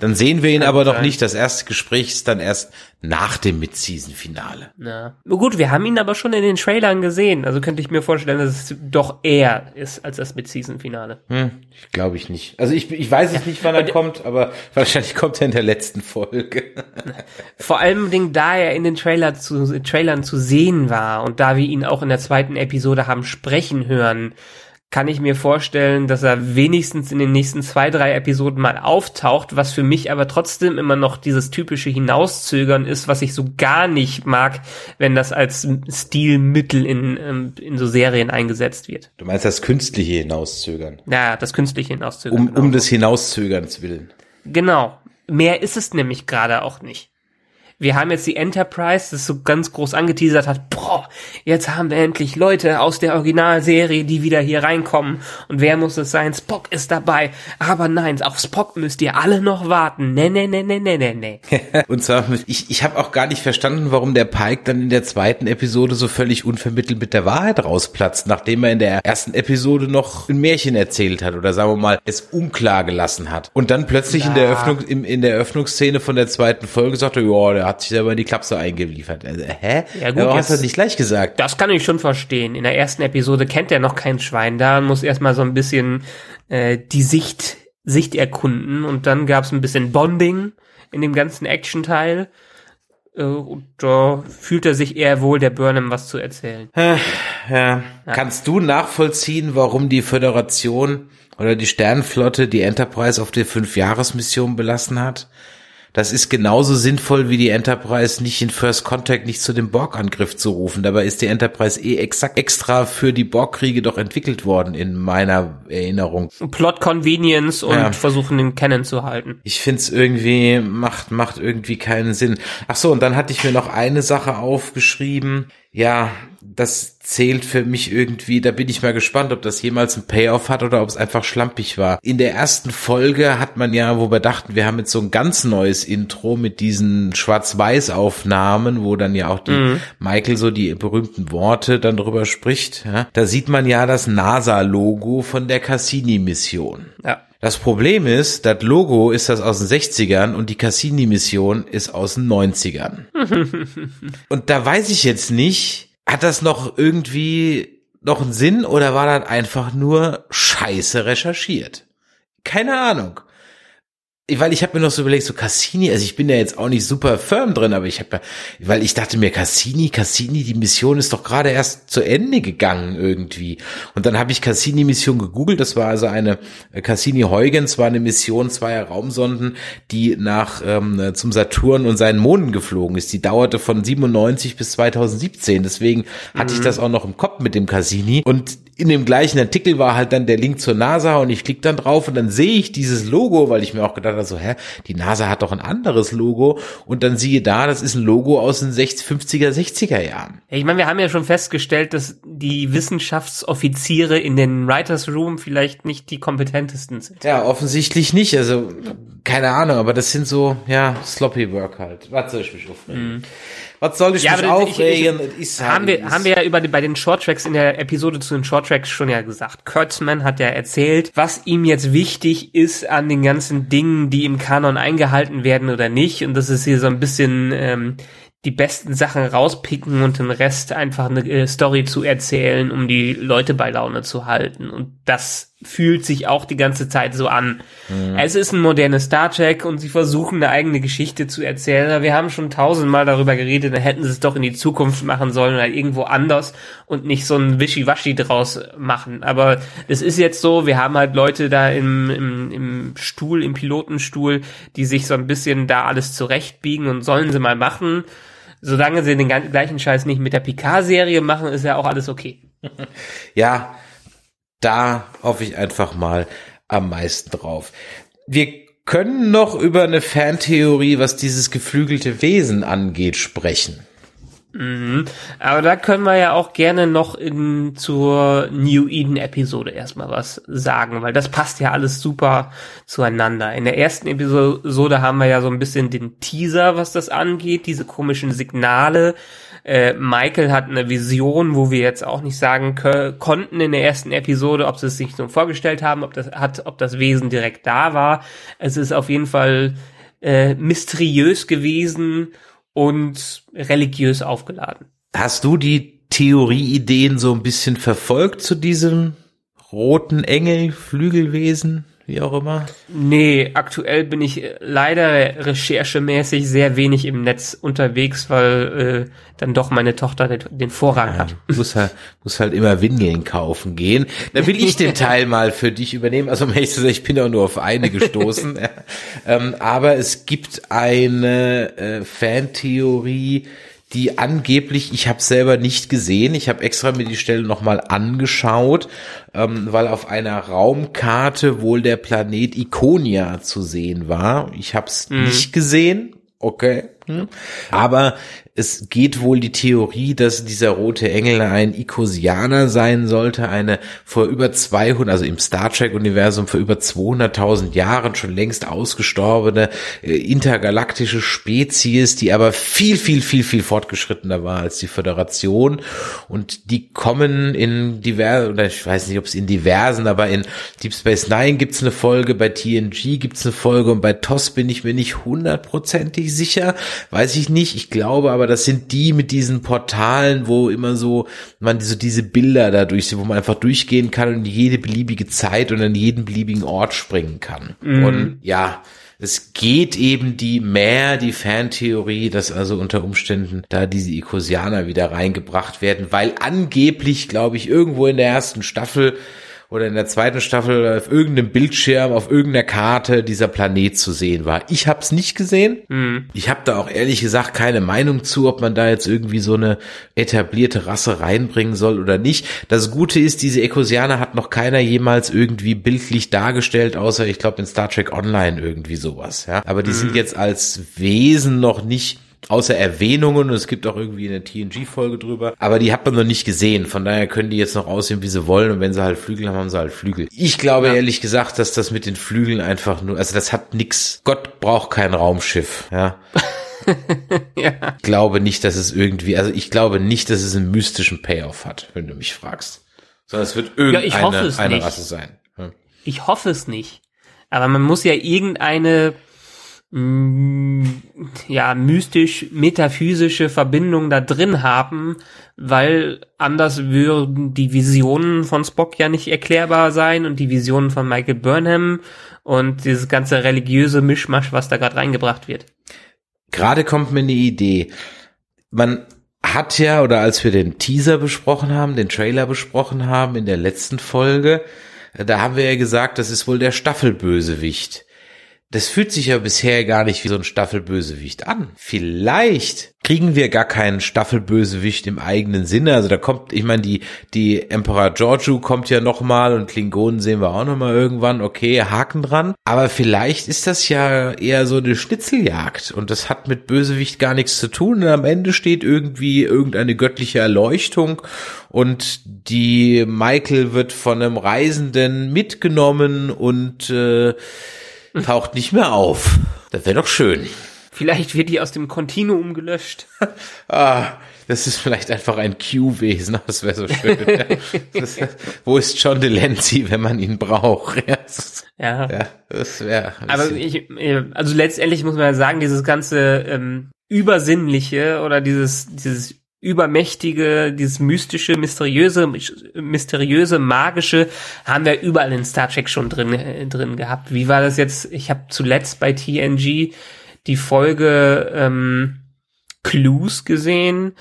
Dann sehen wir ihn aber noch sein. nicht. Das erste Gespräch ist dann erst nach dem Mid-Season-Finale. Ja. Gut, wir haben ihn aber schon in den Trailern gesehen, also könnte ich mir vorstellen, dass es doch eher ist als das Mid-Season-Finale. Hm, ich glaube ich nicht. Also ich, ich weiß es nicht, wann er kommt, aber wahrscheinlich kommt er in der letzten Folge. Vor allem, da er in den Trailer zu, Trailern zu sehen war und da wir ihn auch in der zweiten Episode haben sprechen hören, kann ich mir vorstellen, dass er wenigstens in den nächsten zwei, drei Episoden mal auftaucht, was für mich aber trotzdem immer noch dieses typische Hinauszögern ist, was ich so gar nicht mag, wenn das als Stilmittel in, ähm, in so Serien eingesetzt wird. Du meinst das künstliche Hinauszögern? Ja, das künstliche Hinauszögern. Um, genau. um des Hinauszögerns willen. Genau. Mehr ist es nämlich gerade auch nicht wir haben jetzt die Enterprise, das so ganz groß angeteasert hat, boah, jetzt haben wir endlich Leute aus der Originalserie, die wieder hier reinkommen. Und wer muss es sein? Spock ist dabei. Aber nein, auf Spock müsst ihr alle noch warten. Nee, nee, nee, nee, nee, nee, nee. Und zwar, ich, ich habe auch gar nicht verstanden, warum der Pike dann in der zweiten Episode so völlig unvermittelt mit der Wahrheit rausplatzt, nachdem er in der ersten Episode noch ein Märchen erzählt hat oder sagen wir mal, es unklar gelassen hat. Und dann plötzlich in der Eröffnung, in, in der Eröffnungsszene von der zweiten Folge sagte, ja, der hat sich selber in die Klapse eingeliefert. Also, hä? Ja, gut, Aber hast du nicht gleich gesagt. Das kann ich schon verstehen. In der ersten Episode kennt er noch kein Schwein da und muss erstmal so ein bisschen äh, die Sicht, Sicht erkunden. Und dann gab es ein bisschen Bonding in dem ganzen Action-Teil. Äh, und da fühlt er sich eher wohl, der Burnham was zu erzählen. Ja. Kannst du nachvollziehen, warum die Föderation oder die Sternenflotte die Enterprise auf der Fünfjahresmission belassen hat? Das ist genauso sinnvoll wie die Enterprise nicht in First Contact nicht zu dem Borg-Angriff zu rufen. Dabei ist die Enterprise eh exakt extra für die Borg-Kriege doch entwickelt worden in meiner Erinnerung. Plot Convenience und Ja. versuchen den Canon zu halten. Ich find's irgendwie, macht, macht irgendwie keinen Sinn. Ach so, und dann hatte ich mir noch eine Sache aufgeschrieben. Ja, das zählt für mich irgendwie, da bin ich mal gespannt, ob das jemals ein Payoff hat oder ob es einfach schlampig war. In der ersten Folge hat man ja, wo wir dachten, wir haben jetzt so ein ganz neues Intro mit diesen Schwarz-Weiß-Aufnahmen, wo dann ja auch die Michael so die berühmten Worte dann drüber spricht. Ja. Da sieht man ja das NASA-Logo von der Cassini-Mission. Ja. Das Problem ist, das Logo ist das aus den 60ern und die Cassini-Mission ist aus den 90ern. und da weiß ich jetzt nicht, hat das noch irgendwie noch einen Sinn oder war das einfach nur scheiße recherchiert? Keine Ahnung. Weil ich habe mir noch so überlegt, so Cassini, also ich bin ja jetzt auch nicht super firm drin, aber ich habe weil ich dachte mir, Cassini, Cassini, die Mission ist doch gerade erst zu Ende gegangen irgendwie. Und dann habe ich Cassini-Mission gegoogelt, das war also eine, äh, Cassini-Huygens war eine Mission zweier Raumsonden, die nach ähm, zum Saturn und seinen Monden geflogen ist. Die dauerte von 97 bis 2017, deswegen hatte ich das auch noch im Kopf mit dem Cassini. Und in dem gleichen Artikel war halt dann der Link zur NASA und ich klicke dann drauf und dann sehe ich dieses Logo, weil ich mir auch gedacht habe, so, hä, die NASA hat doch ein anderes Logo und dann siehe da, das ist ein Logo aus den 60, 50er, 60er Jahren. Ich meine, wir haben ja schon festgestellt, dass die Wissenschaftsoffiziere in den Writers Room vielleicht nicht die kompetentesten sind. Ja, offensichtlich nicht, also keine Ahnung, aber das sind so, ja, sloppy work halt. Soll ich mich aufregen? Was soll ich mich aber ich- aufregen? ich- Es ist halt, haben wir, haben wir ja über die, bei den Shorttracks in der Episode zu den Shorttracks schon ja gesagt. Kurtzman hat ja erzählt, was ihm jetzt wichtig ist an den ganzen Dingen, die im Kanon eingehalten werden oder nicht. Und das ist hier so ein bisschen ähm, die besten Sachen rauspicken und den Rest einfach eine äh, Story zu erzählen, um die Leute bei Laune zu halten. Und das fühlt sich auch die ganze Zeit so an. Es ist ein modernes Star Trek und sie versuchen eine eigene Geschichte zu erzählen. Wir haben schon tausendmal darüber geredet, dann hätten sie es doch in die Zukunft machen sollen oder irgendwo anders und nicht so ein Wischiwaschi draus machen. Aber es ist jetzt so, wir haben halt Leute da im, im, im Stuhl, im Pilotenstuhl, die sich so ein bisschen da alles zurechtbiegen und sollen sie mal machen. Solange sie den gleichen Scheiß nicht mit der Picard-Serie machen, ist ja auch alles okay. Ja, da hoffe ich einfach mal am meisten drauf. Wir können noch über eine Fantheorie, was dieses geflügelte Wesen angeht, sprechen. Aber da können wir ja auch gerne noch in zur New Eden Episode erstmal was sagen, weil das passt ja alles super zueinander. In der ersten Episode haben wir ja so ein bisschen den Teaser, was das angeht, diese komischen Signale. Äh, Michael hat eine Vision, wo wir jetzt auch nicht sagen konnten in der ersten Episode, ob sie es sich so vorgestellt haben, ob das hat, ob das Wesen direkt da war. Es ist auf jeden Fall äh, mysteriös gewesen und religiös aufgeladen. Hast du die Theorieideen so ein bisschen verfolgt zu diesem roten Engel, Flügelwesen? Wie auch immer? Nee, aktuell bin ich äh, leider recherchemäßig sehr wenig im Netz unterwegs, weil äh, dann doch meine Tochter den, Vorrang hat. muss halt, muss halt immer Windeln kaufen gehen. Da will ich den Teil mal für dich übernehmen. Also um ehrlich zu sagen, ich bin auch nur auf eine gestoßen. ja. ähm, aber es gibt eine äh, Fantheorie, die angeblich, ich habe selber nicht gesehen, ich habe extra mir die Stelle nochmal angeschaut, ähm, weil auf einer Raumkarte wohl der Planet Ikonia zu sehen war. Ich habe es nicht gesehen, okay. Hm. Aber es geht wohl die Theorie, dass dieser rote Engel ein Ikosianer sein sollte, eine vor über 200, also im Star Trek Universum vor über 200.000 Jahren schon längst ausgestorbene äh, intergalaktische Spezies, die aber viel, viel, viel, viel fortgeschrittener war als die Föderation. Und die kommen in diversen, oder ich weiß nicht, ob es in diversen, aber in Deep Space Nine gibt's eine Folge, bei TNG gibt's eine Folge und bei TOS bin ich mir nicht hundertprozentig sicher, weiß ich nicht, ich glaube aber, das sind die mit diesen Portalen, wo immer so man so diese Bilder dadurch sieht, wo man einfach durchgehen kann und jede beliebige Zeit und an jeden beliebigen Ort springen kann. Und ja, es geht eben die mehr die Fantheorie, dass also unter Umständen da diese Ikosianer wieder reingebracht werden, weil angeblich, glaube ich, irgendwo in der ersten Staffel oder in der zweiten Staffel auf irgendeinem Bildschirm, auf irgendeiner Karte dieser Planet zu sehen war. Ich habe es nicht gesehen. Ich habe da auch ehrlich gesagt keine Meinung zu, ob man da jetzt irgendwie so eine etablierte Rasse reinbringen soll oder nicht. Das Gute ist, diese Ekosianer hat noch keiner jemals irgendwie bildlich dargestellt, außer ich glaube in Star Trek Online irgendwie sowas. Ja, aber die sind jetzt als Wesen noch nicht außer Erwähnungen und es gibt auch irgendwie eine TNG-Folge drüber, aber die hat man noch nicht gesehen, von daher können die jetzt noch aussehen, wie sie wollen und wenn sie halt Flügel haben, haben sie halt Flügel. Ich glaube ehrlich gesagt, dass das mit den Flügeln einfach nur, also das hat nix, Gott braucht kein Raumschiff, ja. ja. Ich glaube nicht, dass es irgendwie, also ich glaube nicht, dass es einen mystischen Payoff hat, wenn du mich fragst. Sondern es wird irgendeine ich hoffe es eine nicht. Rasse sein. Ja. Ich hoffe es nicht. Aber man muss ja irgendeine ja mystisch metaphysische Verbindung da drin haben, weil anders würden die Visionen von Spock ja nicht erklärbar sein und die Visionen von Michael Burnham und dieses ganze religiöse Mischmasch, was da gerade reingebracht wird. Gerade kommt mir eine Idee. Man hat ja, oder als wir den Teaser besprochen haben, den Trailer besprochen haben in der letzten Folge, da haben wir ja gesagt, das ist wohl der Staffelbösewicht. Das fühlt sich ja bisher gar nicht wie so ein Staffelbösewicht an. Vielleicht kriegen wir gar keinen Staffelbösewicht im eigenen Sinne. Also da kommt, ich meine, die, die Emperor Giorgio kommt ja nochmal und Klingonen sehen wir auch nochmal irgendwann. Okay, Haken dran. Aber vielleicht ist das ja eher so eine Schnitzeljagd und das hat mit Bösewicht gar nichts zu tun. Und am Ende steht irgendwie irgendeine göttliche Erleuchtung und die Michael wird von einem Reisenden mitgenommen und äh, taucht nicht mehr auf. Das wäre doch schön. Vielleicht wird die aus dem Kontinuum gelöscht. Ah, das ist vielleicht einfach ein Q-Wesen. Das wäre so schön. das, wo ist John Delancey, wenn man ihn braucht? Ja, ja, das wäre. Aber ich, äh, also letztendlich muss man ja sagen, dieses ganze ähm, Übersinnliche oder dieses, dieses übermächtige, dieses mystische, mysteriöse, mysteriöse, magische haben wir überall in Star Trek schon drin, äh, drin gehabt. Wie war das jetzt? Ich habe zuletzt bei TNG die Folge ähm, Clues gesehen,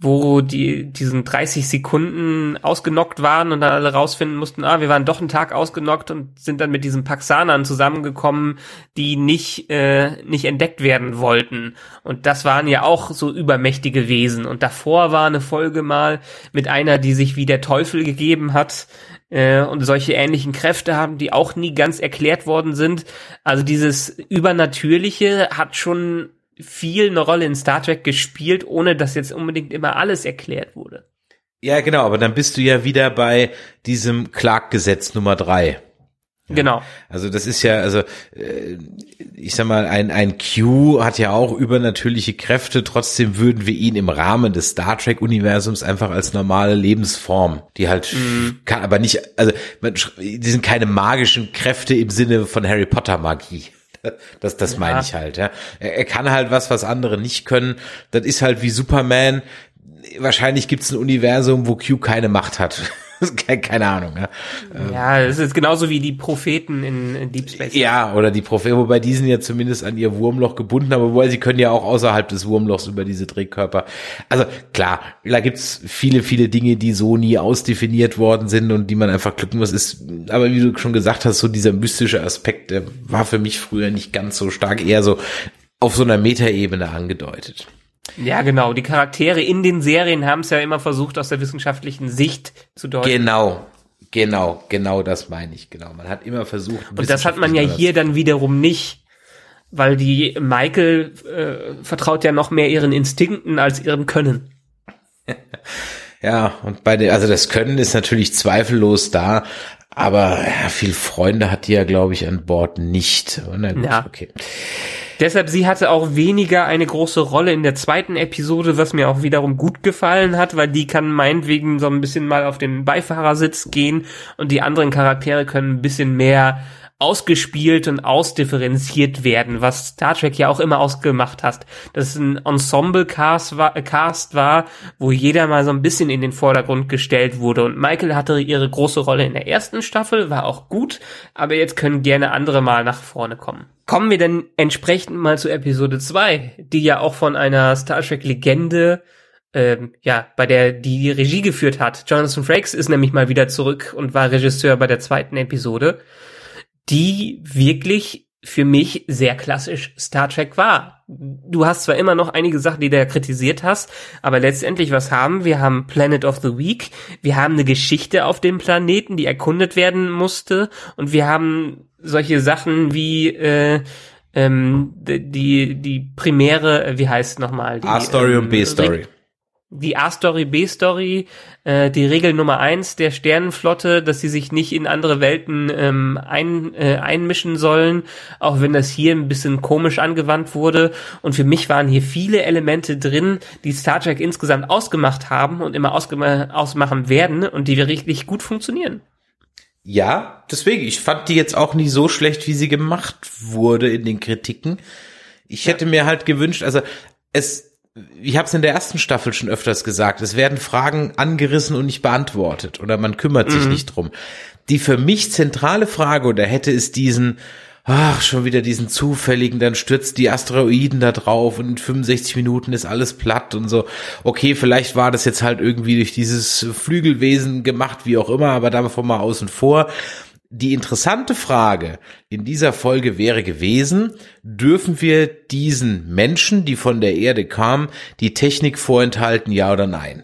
wo die diesen 30 Sekunden ausgenockt waren und dann alle rausfinden mussten, ah, wir waren doch einen Tag ausgenockt und sind dann mit diesen Paxanern zusammengekommen, die nicht äh, nicht entdeckt werden wollten. Und das waren ja auch so übermächtige Wesen. Und davor war eine Folge mal mit einer, die sich wie der Teufel gegeben hat äh, und solche ähnlichen Kräfte haben, die auch nie ganz erklärt worden sind. Also dieses Übernatürliche hat schon viel eine Rolle in Star Trek gespielt, ohne dass jetzt unbedingt immer alles erklärt wurde. Ja, genau, aber dann bist du ja wieder bei diesem Clark-Gesetz Nummer drei. Genau. Also das ist ja, also äh, ich sag mal, ein, ein Q hat ja auch übernatürliche Kräfte, trotzdem würden wir ihn im Rahmen des Star Trek-Universums einfach als normale Lebensform, die halt kann aber nicht, also man, die sind keine magischen Kräfte im Sinne von Harry Potter Das, das meine ich halt, ja. Er, er kann halt was, was andere nicht können. Das ist halt wie Superman. Wahrscheinlich gibt es ein Universum, wo Q keine Macht hat. Keine Ahnung. Ja. Ja, es ist genauso wie die Propheten in, in Deep Space. Ja, oder die Propheten, wobei die sind ja zumindest an ihr Wurmloch gebunden, aber wobei sie können ja auch außerhalb des Wurmlochs über diese Drehkörper. Also klar, da gibt's viele, viele Dinge, die so nie ausdefiniert worden sind und die man einfach glücken muss. Ist, aber wie du schon gesagt hast, so dieser mystische Aspekt, der war für mich früher nicht ganz so stark, eher so auf so einer Metaebene angedeutet. Ja, genau. Die Charaktere in den Serien haben es ja immer versucht, aus der wissenschaftlichen Sicht zu deuten. Genau, genau, genau das meine ich, genau. Man hat immer versucht. Und das hat man ja hier dann wiederum nicht, weil die Michael äh, vertraut ja noch mehr ihren Instinkten als ihrem Können. Ja, und bei der, also das Können ist natürlich zweifellos da, aber ja, viel Freunde hat die ja, glaube ich, an Bord nicht. Na gut, Ja. okay. Deshalb, sie hatte auch weniger eine große Rolle in der zweiten Episode, was mir auch wiederum gut gefallen hat, weil die kann meinetwegen so ein bisschen mal auf den Beifahrersitz gehen und die anderen Charaktere können ein bisschen mehr ausgespielt und ausdifferenziert werden, was Star Trek ja auch immer ausgemacht hat. Dass es ein Ensemble-Cast war, Cast war, wo jeder mal so ein bisschen in den Vordergrund gestellt wurde. Und Michael hatte ihre große Rolle in der ersten Staffel, war auch gut, aber jetzt können gerne andere mal nach vorne kommen. Kommen wir denn entsprechend mal zu Episode 2, die ja auch von einer Star Trek-Legende ähm, ja, bei der die, die Regie geführt hat. Jonathan Frakes ist nämlich mal wieder zurück und war Regisseur bei der zweiten Episode, die wirklich für mich sehr klassisch Star Trek war. Du hast zwar immer noch einige Sachen, die du ja kritisiert hast, aber letztendlich, was haben wir? Wir haben Planet of the Week, wir haben eine Geschichte auf dem Planeten, die erkundet werden musste und wir haben solche Sachen wie äh, ähm, die die primäre, wie heißt nochmal? die, A-Story ähm, und B-Story. Die A-Story, B-Story, äh, die Regel Nummer eins der Sternenflotte, dass sie sich nicht in andere Welten ähm, ein, äh, einmischen sollen, auch wenn das hier ein bisschen komisch angewandt wurde. Und für mich waren hier viele Elemente drin, die Star Trek insgesamt ausgemacht haben und immer ausmachen werden und die richtig gut funktionieren. Ja, deswegen, ich fand die jetzt auch nicht so schlecht, wie sie gemacht wurde in den Kritiken. Ich hätte mir halt gewünscht, also es, ich habe es in der ersten Staffel schon öfters gesagt, es werden Fragen angerissen und nicht beantwortet oder man kümmert sich nicht drum. Die für mich zentrale Frage, oder hätte es diesen, ach, schon wieder diesen zufälligen, dann stürzt die Asteroiden da drauf und in 65 Minuten ist alles platt und so. Okay, vielleicht war das jetzt halt irgendwie durch dieses Flügelwesen gemacht, wie auch immer, aber davon mal außen vor. Die interessante Frage in dieser Folge wäre gewesen, dürfen wir diesen Menschen, die von der Erde kamen, die Technik vorenthalten, ja oder nein?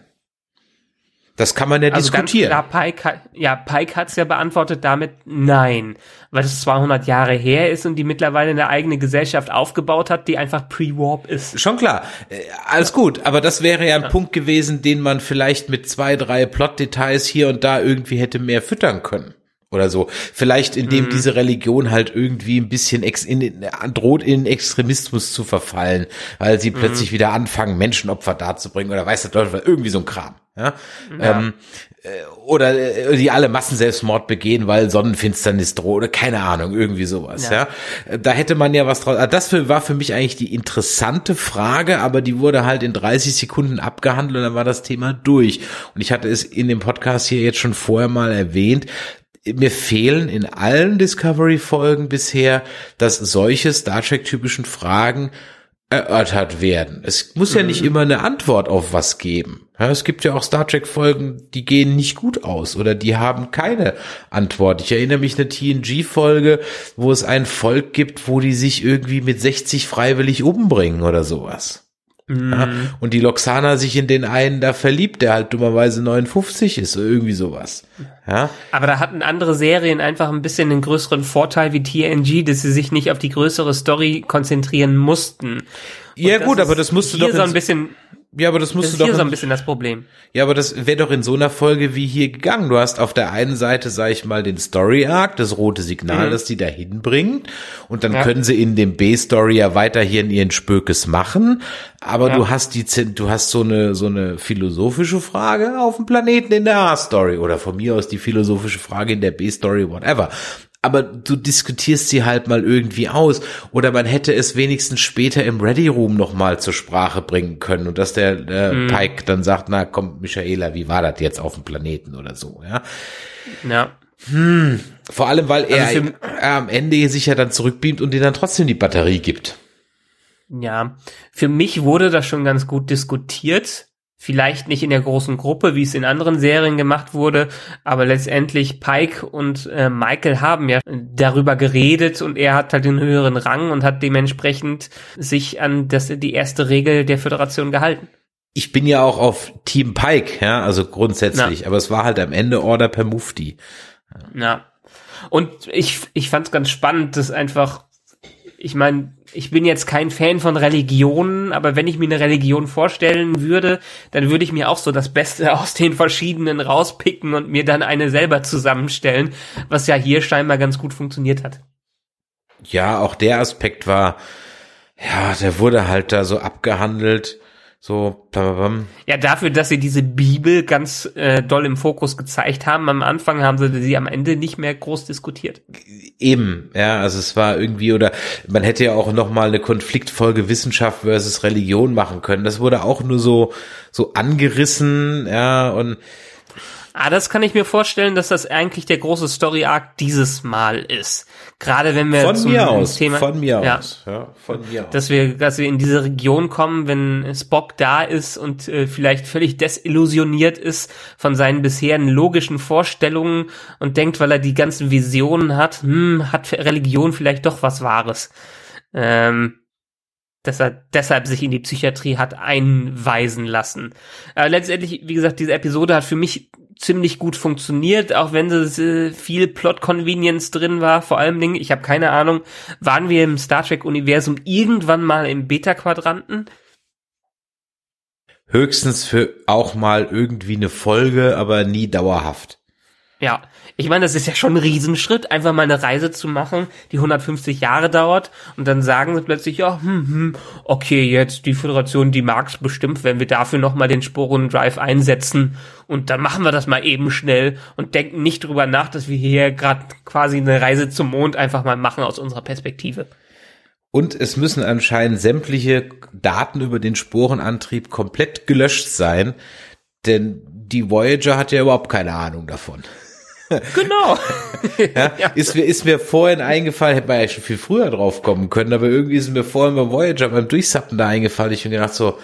Das kann man ja Also ganz diskutieren. klar, Pike, hat- ja, Pike hat's ja beantwortet damit nein, weil es 200 Jahre her ist und die mittlerweile eine eigene Gesellschaft aufgebaut hat, die einfach pre-warp ist. Schon klar, Äh, alles gut, aber das wäre ja ein Punkt gewesen, den man vielleicht mit zwei, drei Plot-Details hier und da irgendwie hätte mehr füttern können. Oder so. Vielleicht indem diese Religion halt irgendwie ein bisschen ex in, in, droht in Extremismus zu verfallen, weil sie plötzlich wieder anfangen, Menschenopfer darzubringen oder weiß der Teufel, irgendwie so ein Kram. Ja? Ähm, äh, oder äh, die alle Massenselbstmord begehen, weil Sonnenfinsternis droht oder keine Ahnung, irgendwie sowas. Ja. Ja. Da hätte man ja was draus. ah, Das war für mich eigentlich die interessante Frage, aber die wurde halt in 30 Sekunden abgehandelt und dann war das Thema durch. Und ich hatte es in dem Podcast hier jetzt schon vorher mal erwähnt. Mir fehlen in allen Discovery-Folgen bisher, dass solche Star Trek-typischen Fragen erörtert werden. Es muss ja nicht immer eine Antwort auf was geben. Es gibt ja auch Star Trek Folgen, die gehen nicht gut aus oder die haben keine Antwort. Ich erinnere mich eine TNG Folge, wo es ein Volk gibt, wo die sich irgendwie mit 60 freiwillig umbringen oder sowas. Ja, und die Loxana sich in den einen da verliebt, der halt dummerweise 59 ist oder irgendwie sowas. Ja, Aber da hatten andere Serien einfach ein bisschen den größeren Vorteil wie TNG, dass sie sich nicht auf die größere Story konzentrieren mussten. ja das gut, aber das musst du doch so in- ein bisschen, ja, aber das das musst ist du hier doch so in- ein bisschen das Problem. Ja, aber das wäre doch in so einer Folge wie hier gegangen. Du hast auf der einen Seite, sag ich mal, den Story Arc, das rote Signal, das die dahin bringt. Und dann Ja. können sie in dem B-Story ja weiterhin ihren Spökes machen. Aber Ja. du hast die, du hast so eine, so eine philosophische Frage auf dem Planeten in der A-Story oder von mir aus die philosophische Frage in der B-Story, whatever. Aber du diskutierst sie halt mal irgendwie aus. Oder man hätte es wenigstens später im Ready Room nochmal zur Sprache bringen können und dass der äh, Mhm. Pike dann sagt, na komm, Michaela, wie war das jetzt auf dem Planeten oder so, ja. Ja. Vor allem, weil er, Also für- er am Ende sich ja dann zurückbeamt und dir dann trotzdem die Batterie gibt. Ja, für mich wurde das schon ganz gut diskutiert. Vielleicht nicht in der großen Gruppe, wie es in anderen Serien gemacht wurde, aber letztendlich Pike und äh, Michael haben ja darüber geredet und er hat halt den höheren Rang und hat dementsprechend sich an das, die erste Regel der Föderation gehalten. Ich bin ja auch auf Team Pike, ja, also grundsätzlich, aber es war halt am Ende Order per Mufti. Ja. Und ich, ich fand es ganz spannend, dass einfach, ich meine, ich bin jetzt kein Fan von Religionen, aber wenn ich mir eine Religion vorstellen würde, dann würde ich mir auch so das Beste aus den verschiedenen rauspicken und mir dann eine selber zusammenstellen, was ja hier scheinbar ganz gut funktioniert hat. Ja, auch der Aspekt war, ja, der wurde halt da so abgehandelt, so, bam, bam, Ja, dafür, dass sie diese Bibel ganz äh, doll im Fokus gezeigt haben, am Anfang haben sie sie am Ende nicht mehr groß diskutiert. Eben, ja, also es war irgendwie, oder man hätte ja auch noch mal eine Konfliktfolge Wissenschaft versus Religion machen können. Das wurde auch nur so, so angerissen, ja, und Ah, das kann ich mir vorstellen, dass das eigentlich der große Story-Arc dieses Mal ist. Gerade wenn wir von zum mir aus, Thema, von mir ja, aus, ja, von mir aus. dass wir, dass wir in diese Region kommen, wenn Spock da ist und äh, vielleicht völlig desillusioniert ist von seinen bisherigen logischen Vorstellungen und denkt, weil er die ganzen Visionen hat, hm, hat Religion vielleicht doch was Wahres. Ähm, dass er deshalb sich in die Psychiatrie hat einweisen lassen. Aber letztendlich, wie gesagt, diese Episode hat für mich ziemlich gut funktioniert, auch wenn es äh, viel Plot-Convenience drin war. Vor allem Dingen, ich habe keine Ahnung, waren wir im Star Trek-Universum irgendwann mal im Beta-Quadranten? Höchstens für auch mal irgendwie eine Folge, aber nie dauerhaft. Ja, ich meine, das ist ja schon ein Riesenschritt, einfach mal eine Reise zu machen, die 150 Jahre dauert und dann sagen sie plötzlich, ja, hm, hm, okay, jetzt die Föderation, die mag's bestimmt, wenn wir dafür nochmal den Sporendrive einsetzen und dann machen wir das mal eben schnell und denken nicht drüber nach, dass wir hier gerade quasi eine Reise zum Mond einfach mal machen aus unserer Perspektive. Und es müssen anscheinend sämtliche Daten über den Sporenantrieb komplett gelöscht sein, denn die Voyager hat ja überhaupt keine Ahnung davon. Genau. Ja, ist mir, ist mir vorhin eingefallen, hätte man ja schon viel früher drauf kommen können, aber irgendwie ist mir vorhin beim Voyager beim Durchsappen da eingefallen. Ich habe gedacht so,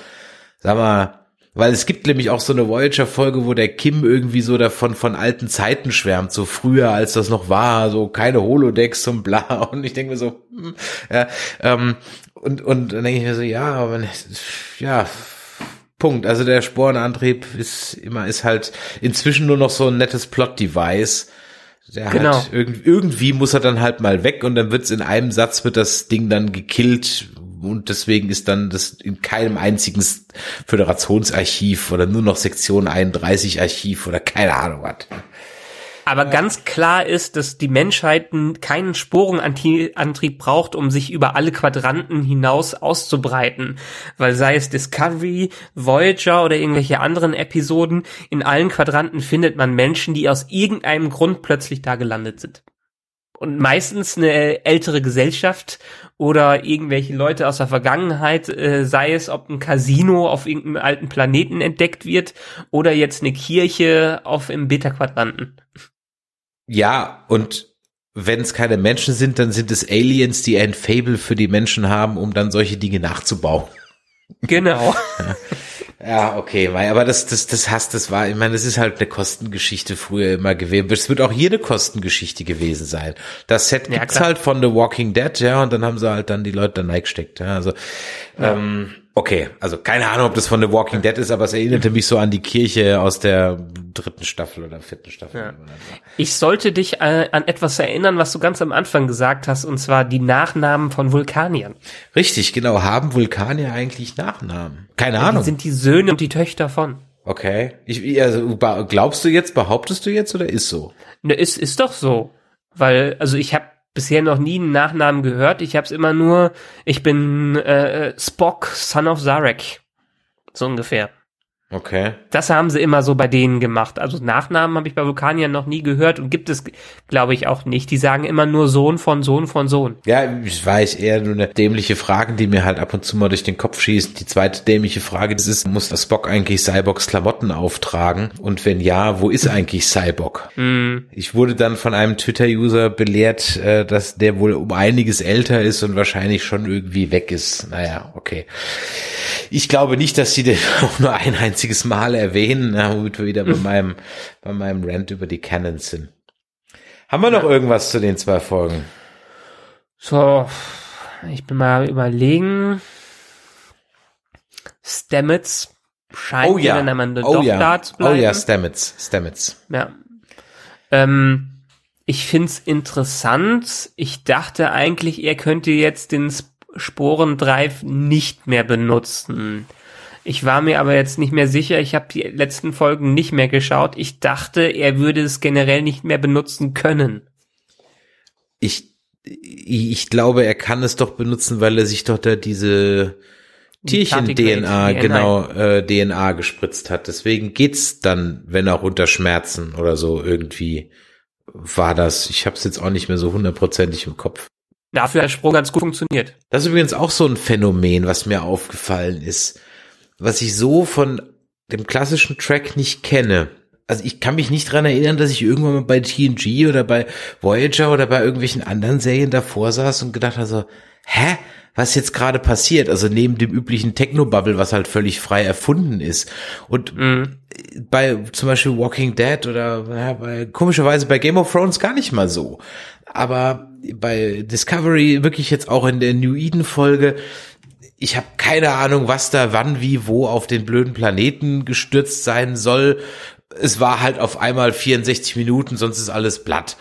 sag mal, weil es gibt nämlich auch so eine Voyager-Folge, wo der Kim irgendwie so davon von alten Zeiten schwärmt, so früher, als das noch war, so keine Holodecks und bla. Und ich denke mir so, hm, ja, ähm, und, und dann denke ich mir so, ja, aber ja, Punkt. Also der Sporenantrieb ist immer, ist halt inzwischen nur noch so ein nettes Plot-Device. Der Genau. halt irgendwie, irgendwie muss er dann halt mal weg und dann wird's in einem Satz wird das Ding dann gekillt und deswegen ist dann das in keinem einzigen Föderationsarchiv oder nur noch Sektion 31 Archiv oder keine Ahnung was. Aber ganz klar ist, dass die Menschheit keinen Sporenantrieb braucht, um sich über alle Quadranten hinaus auszubreiten. Weil sei es Discovery, Voyager oder irgendwelche anderen Episoden, in allen Quadranten findet man Menschen, die aus irgendeinem Grund plötzlich da gelandet sind. Und meistens eine ältere Gesellschaft oder irgendwelche Leute aus der Vergangenheit, äh, sei es, ob ein Casino auf irgendeinem alten Planeten entdeckt wird oder jetzt eine Kirche auf im Beta-Quadranten. Ja, und wenn es keine Menschen sind, dann sind es Aliens, die ein Fable für die Menschen haben, um dann solche Dinge nachzubauen. Genau. Ja, okay, weil, aber das, das, das hast, das war, ich meine, das ist halt eine Kostengeschichte früher immer gewesen. Es wird auch hier eine Kostengeschichte gewesen sein. Das Set Ja, gibt's klar. halt von The Walking Dead, ja, und dann haben sie halt dann die Leute da reingesteckt, ja, also, ähm, okay, also keine Ahnung, ob das von The Walking Dead ist, aber es erinnerte mich so an die Kirche aus der dritten Staffel oder vierten Staffel. Ja. Ich sollte dich äh, an etwas erinnern, was du ganz am Anfang gesagt hast, und zwar die Nachnamen von Vulkaniern. Richtig, genau. Haben Vulkanier eigentlich Nachnamen? Keine Die Ahnung. sind die Söhne und die Töchter von. Okay. Ich, also, glaubst du jetzt, behauptest du jetzt oder ist so? Ne, ist, ist doch so. Weil, also ich habe bisher noch nie einen Nachnamen gehört. Ich habe es immer nur, ich bin äh, Spock, Son of Zarek. So ungefähr. Okay. Das haben sie immer so bei denen gemacht. Also Nachnamen habe ich bei Vulkaniern noch nie gehört und gibt es, glaube ich, auch nicht. Die sagen immer nur Sohn von Sohn von Sohn. Ja, ich weiß eher nur eine dämliche Frage, die mir halt ab und zu mal durch den Kopf schießt. Die zweite dämliche Frage, das ist, muss das Spock eigentlich Cyborgs Klamotten auftragen? Und wenn ja, wo ist eigentlich Cyborg? Ich wurde dann von einem Twitter-User belehrt, äh, dass der wohl um einiges älter ist und wahrscheinlich schon irgendwie weg ist. Naja, okay. Ich glaube nicht, dass sie den auch nur ein einziges Mal erwähnen, womit wir wieder bei meinem, bei meinem Rant über die Canons sind. Haben wir noch irgendwas zu den zwei Folgen? So, ich bin mal überlegen. Stamets scheint Oh ja, dann am Ende oh doch ja, da zu oh bleiben. ja, Stamets, Stamets. Ja. Ähm, ich find's interessant. Ich dachte eigentlich, er könnte jetzt den Sp- Sporendrive nicht mehr benutzen. Ich war mir aber jetzt nicht mehr sicher. Ich habe die letzten Folgen nicht mehr geschaut. Ich dachte, er würde es generell nicht mehr benutzen können. Ich, ich glaube, er kann es doch benutzen, weil er sich doch da diese Tierchen-DNA, Tardigrade, genau, äh, DNA gespritzt hat. Deswegen geht's dann, wenn auch unter Schmerzen oder so irgendwie war das. Ich habe es jetzt auch nicht mehr so hundertprozentig im Kopf. Dafür hat der Sprung ganz gut funktioniert. Das ist übrigens auch so ein Phänomen, was mir aufgefallen ist, was ich so von dem klassischen Track nicht kenne. Also ich kann mich nicht dran erinnern, dass ich irgendwann mal bei TNG oder bei Voyager oder bei irgendwelchen anderen Serien davor saß und gedacht habe so, hä? Was jetzt gerade passiert? Also neben dem üblichen Technobubble, was halt völlig frei erfunden ist. Und bei zum Beispiel Walking Dead oder ja, bei, komischerweise bei Game of Thrones gar nicht mal so. Aber bei Discovery wirklich jetzt auch in der New Eden Folge, ich habe keine Ahnung, was da wann, wie, wo auf den blöden Planeten gestürzt sein soll. Es war halt auf einmal 64 Minuten, sonst ist alles blatt.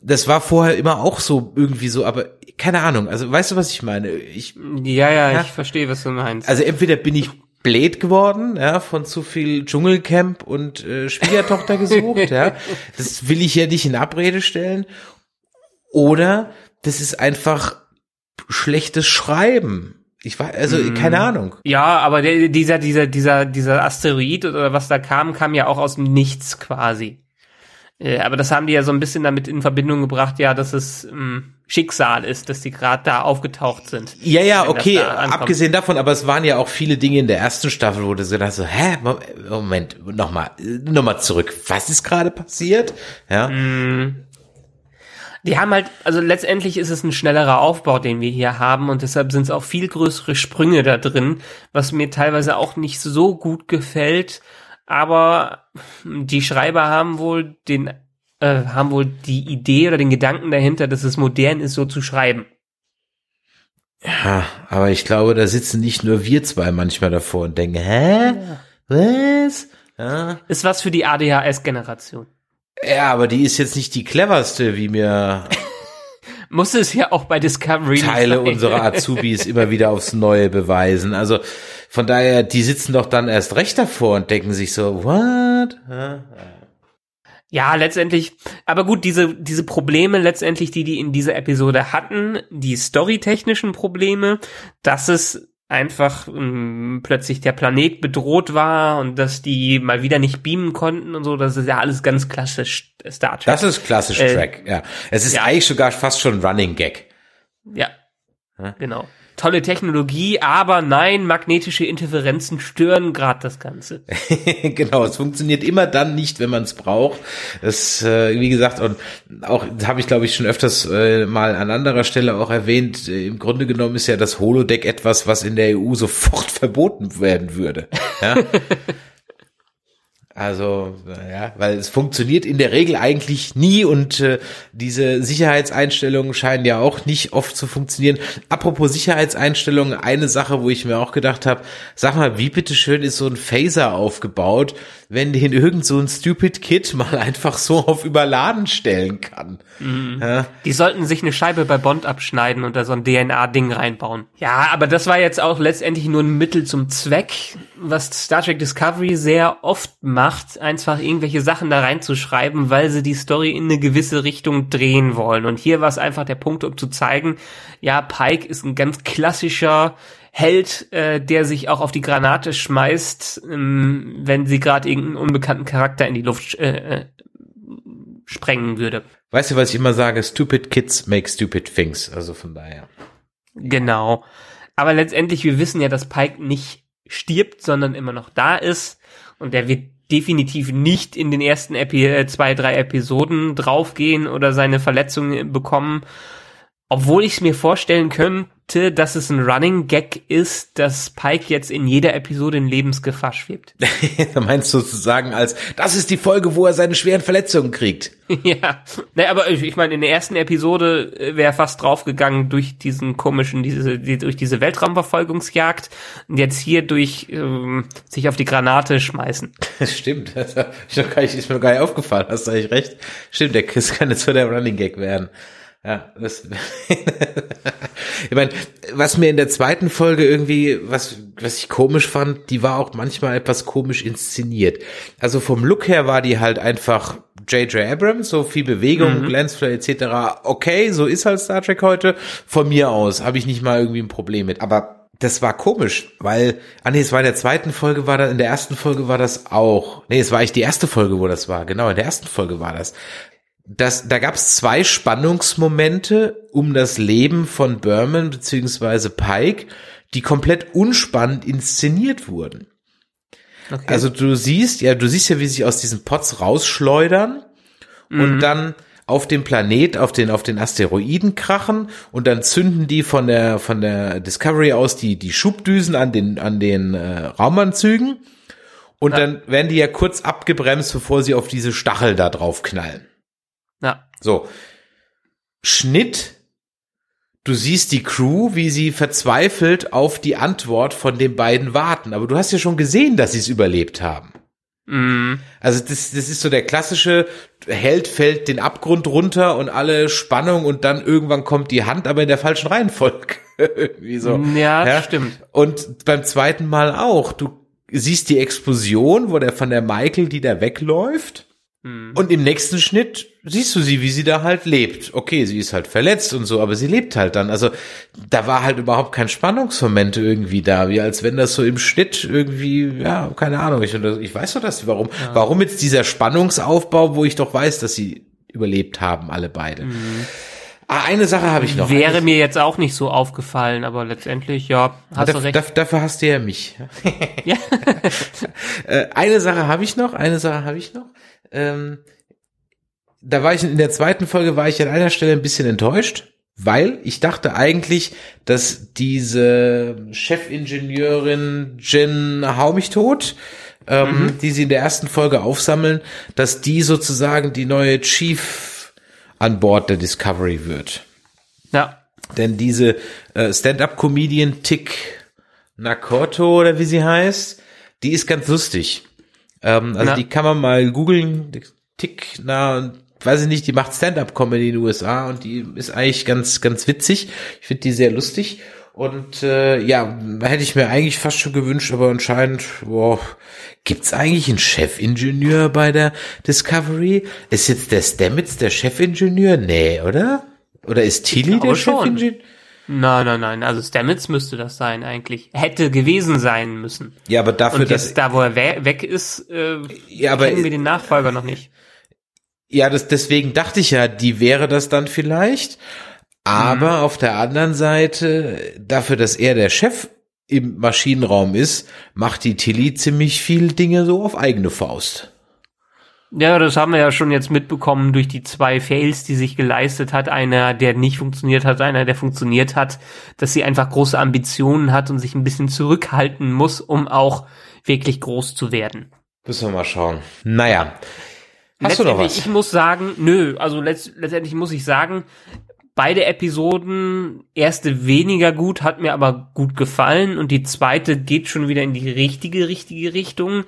Das war vorher immer auch so irgendwie so, aber keine Ahnung. Also weißt du, was ich meine? Ich, Ja, ja, Ja. ich verstehe, was du meinst. also entweder bin ich blöd geworden, ja, von zu viel Dschungelcamp und äh, Schwiegertochter gesucht, ja. Das will ich ja nicht in Abrede stellen. Oder das ist einfach schlechtes Schreiben. Ich war, also keine Ahnung. Ja, aber der, dieser, dieser, dieser, dieser Asteroid oder was da kam, kam ja auch aus dem Nichts quasi. Äh, aber das haben die ja so ein bisschen damit in Verbindung gebracht, ja, dass es ähm, Schicksal ist, dass die gerade da aufgetaucht sind. Ja, ja, okay, da abgesehen davon, aber es waren ja auch viele Dinge in der ersten Staffel, wo du so dachtest, so, hä, Mo- Moment, nochmal, nochmal zurück. Was ist gerade passiert? Ja, Die haben halt, also letztendlich ist es ein schnellerer Aufbau, den wir hier haben und deshalb sind es auch viel größere Sprünge da drin, was mir teilweise auch nicht so gut gefällt. Aber die Schreiber haben wohl den, äh, haben wohl die Idee oder den Gedanken dahinter, dass es modern ist, so zu schreiben. Ja, aber ich glaube, da sitzen nicht nur wir zwei manchmal davor und denken, hä? Was? Ja. Ist was für die ADHS-Generation. Ja, aber die ist jetzt nicht die cleverste, wie mir Muss es ja auch bei Discovery Teile sein. unserer Azubis immer wieder aufs Neue beweisen. Also von daher, die sitzen doch dann erst recht davor und denken sich so, what? Ja. Ja, letztendlich, aber gut, diese, diese Probleme letztendlich, die die in dieser Episode hatten, die storytechnischen Probleme, dass es einfach ähm, plötzlich der Planet bedroht war und dass die mal wieder nicht beamen konnten und so, das ist ja alles ganz klassisch Star Trek. Das ist klassisch Äh, Track, ja. Es ist ja. eigentlich sogar fast schon Running Gag. ja, genau. Tolle Technologie, aber nein, magnetische Interferenzen stören gerade das Ganze. genau, es funktioniert immer dann nicht, wenn man es braucht. Das, äh, wie gesagt, und auch habe ich, glaube ich, schon öfters äh, mal an anderer Stelle auch erwähnt. Äh, Im Grunde genommen ist ja das Holodeck etwas, was in der EU sofort verboten werden würde. Ja? Also, ja, weil es funktioniert in der Regel eigentlich nie und äh, diese Sicherheitseinstellungen scheinen ja auch nicht oft zu funktionieren. Apropos Sicherheitseinstellungen, eine Sache, wo ich mir auch gedacht habe, sag mal, wie bitteschön ist so ein Phaser aufgebaut, wenn den irgend so ein Stupid Kid mal einfach so auf überladen stellen kann. Ja, Die sollten sich eine Scheibe bei Bond abschneiden und da so ein DNA-Ding reinbauen. Ja, aber das war jetzt auch letztendlich nur ein Mittel zum Zweck, was Star Trek Discovery sehr oft macht, einfach irgendwelche Sachen da reinzuschreiben, weil sie die Story in eine gewisse Richtung drehen wollen. Und hier war es einfach der Punkt, um zu zeigen, ja, Pike ist ein ganz klassischer Held, äh, der sich auch auf die Granate schmeißt, ähm, wenn sie gerade irgendeinen unbekannten Charakter in die Luft äh, äh, sprengen würde. Weißt du, was ich immer sage? Stupid kids make stupid things. Also von daher. Genau. Aber letztendlich, wir wissen ja, dass Pike nicht stirbt, sondern immer noch da ist. Und der wird definitiv nicht in den ersten Epi äh, zwei, drei Episoden draufgehen oder seine Verletzungen bekommen. Obwohl ich es mir vorstellen könnte, dass es ein Running Gag ist, dass Pike jetzt in jeder Episode in Lebensgefahr schwebt. da meinst du sozusagen als, das ist die Folge, wo er seine schweren Verletzungen kriegt. ja, naja, aber ich, ich meine, in der ersten Episode äh, wäre fast draufgegangen durch diesen komischen, diese, die, durch diese Weltraumverfolgungsjagd und jetzt hier durch ähm, sich auf die Granate schmeißen. Stimmt, das ist mir noch gar nicht aufgefallen, hast du eigentlich recht. Stimmt, der Chris kann jetzt so der Running Gag werden. Ja, das, ich meine, was mir in der zweiten Folge irgendwie, was, was ich komisch fand, die war auch manchmal etwas komisch inszeniert. Also vom Look her war die halt einfach J.J. Abrams, so viel Bewegung, mhm. Glanceflare etc. Okay, so ist halt Star Trek heute. Von mir aus habe ich nicht mal irgendwie ein Problem mit. Aber das war komisch, weil, ah nee, es war in der zweiten Folge war das, in der ersten Folge war das auch. Nee, es war eigentlich die erste Folge, wo das war. Genau, in der ersten Folge war das das, da gab es zwei Spannungsmomente um das Leben von Berman beziehungsweise Pike, die komplett unspannend inszeniert wurden. Okay. Also du siehst, ja, du siehst ja, wie sie aus diesen Pots rausschleudern mhm. und dann auf dem Planet, auf den, auf den Asteroiden krachen und dann zünden die von der, von der Discovery aus die, die Schubdüsen an den, an den äh, Raumanzügen und ja. dann werden die ja kurz abgebremst, bevor sie auf diese Stachel da drauf knallen. So. Schnitt. Du siehst die Crew, wie sie verzweifelt auf die Antwort von den beiden warten. Aber du hast ja schon gesehen, dass sie es überlebt haben. Mhm. Also das, das ist so der klassische Held fällt den Abgrund runter und alle Spannung und dann irgendwann kommt die Hand, aber in der falschen Reihenfolge. Irgendwie so. Ja, ja, stimmt. Und beim zweiten Mal auch. Du siehst die Explosion, wo der von der Michael, die da wegläuft. Mhm. Und im nächsten Schnitt siehst du sie, wie sie da halt lebt. Okay, sie ist halt verletzt und so, aber sie lebt halt dann. Also da war halt überhaupt kein Spannungsmoment irgendwie da, wie als wenn das so im Schnitt irgendwie, ja, keine Ahnung. Ich, ich weiß doch das, warum. Ja. Warum jetzt dieser Spannungsaufbau, wo ich doch weiß, dass sie überlebt haben, alle beide. Mhm. Ah, eine Sache habe ich noch. Wäre Eigentlich. mir jetzt auch nicht so aufgefallen, aber letztendlich, ja, hast du recht. Dafür, dafür hast du ja mich. ja. Äh, eine Sache habe ich noch, eine Sache habe ich noch. Ähm, da war ich in der zweiten Folge war ich an einer Stelle ein bisschen enttäuscht, weil ich dachte eigentlich, dass diese Chefingenieurin Jen Hau mich tot, ähm, mhm. die sie in der ersten Folge aufsammeln, dass die sozusagen die neue Chief an Bord der Discovery wird. Ja. Denn diese äh, Stand-up-Comedian Tick Nakoto oder wie sie heißt, die ist ganz lustig. Ähm, also Na. die kann man mal googeln. Tick, na, weiß ich nicht, die macht Stand-up-Comedy in den USA und die ist eigentlich ganz, ganz witzig. Ich finde die sehr lustig. Und äh, ja, hätte ich mir eigentlich fast schon gewünscht, aber anscheinend, boah, gibt's eigentlich einen Chefingenieur bei der Discovery? Ist jetzt der Stamets der Chefingenieur? Nee, oder? Oder ist Tilly der Chefingenieur? Nein, nein, nein. Also Stamets müsste das sein eigentlich. Hätte gewesen sein müssen. Ja, aber dafür, Und jetzt, dass da, wo er we weg ist, äh, ja, aber, kennen wir den Nachfolger noch nicht. Ja, das, deswegen dachte ich ja, die wäre das dann vielleicht. Aber mhm. auf der anderen Seite, dafür, dass er der Chef im Maschinenraum ist, macht die Tilly ziemlich viel Dinge so auf eigene Faust. Ja, das haben wir ja schon jetzt mitbekommen durch die zwei Fails, die sich geleistet hat. Einer, der nicht funktioniert hat, einer, der funktioniert hat, dass sie einfach große Ambitionen hat und sich ein bisschen zurückhalten muss, um auch wirklich groß zu werden. Müssen wir mal schauen. Naja. Hast du noch was? Ich muss sagen, nö, also letzt, letztendlich muss ich sagen, beide Episoden, erste weniger gut, hat mir aber gut gefallen und die zweite geht schon wieder in die richtige, richtige Richtung.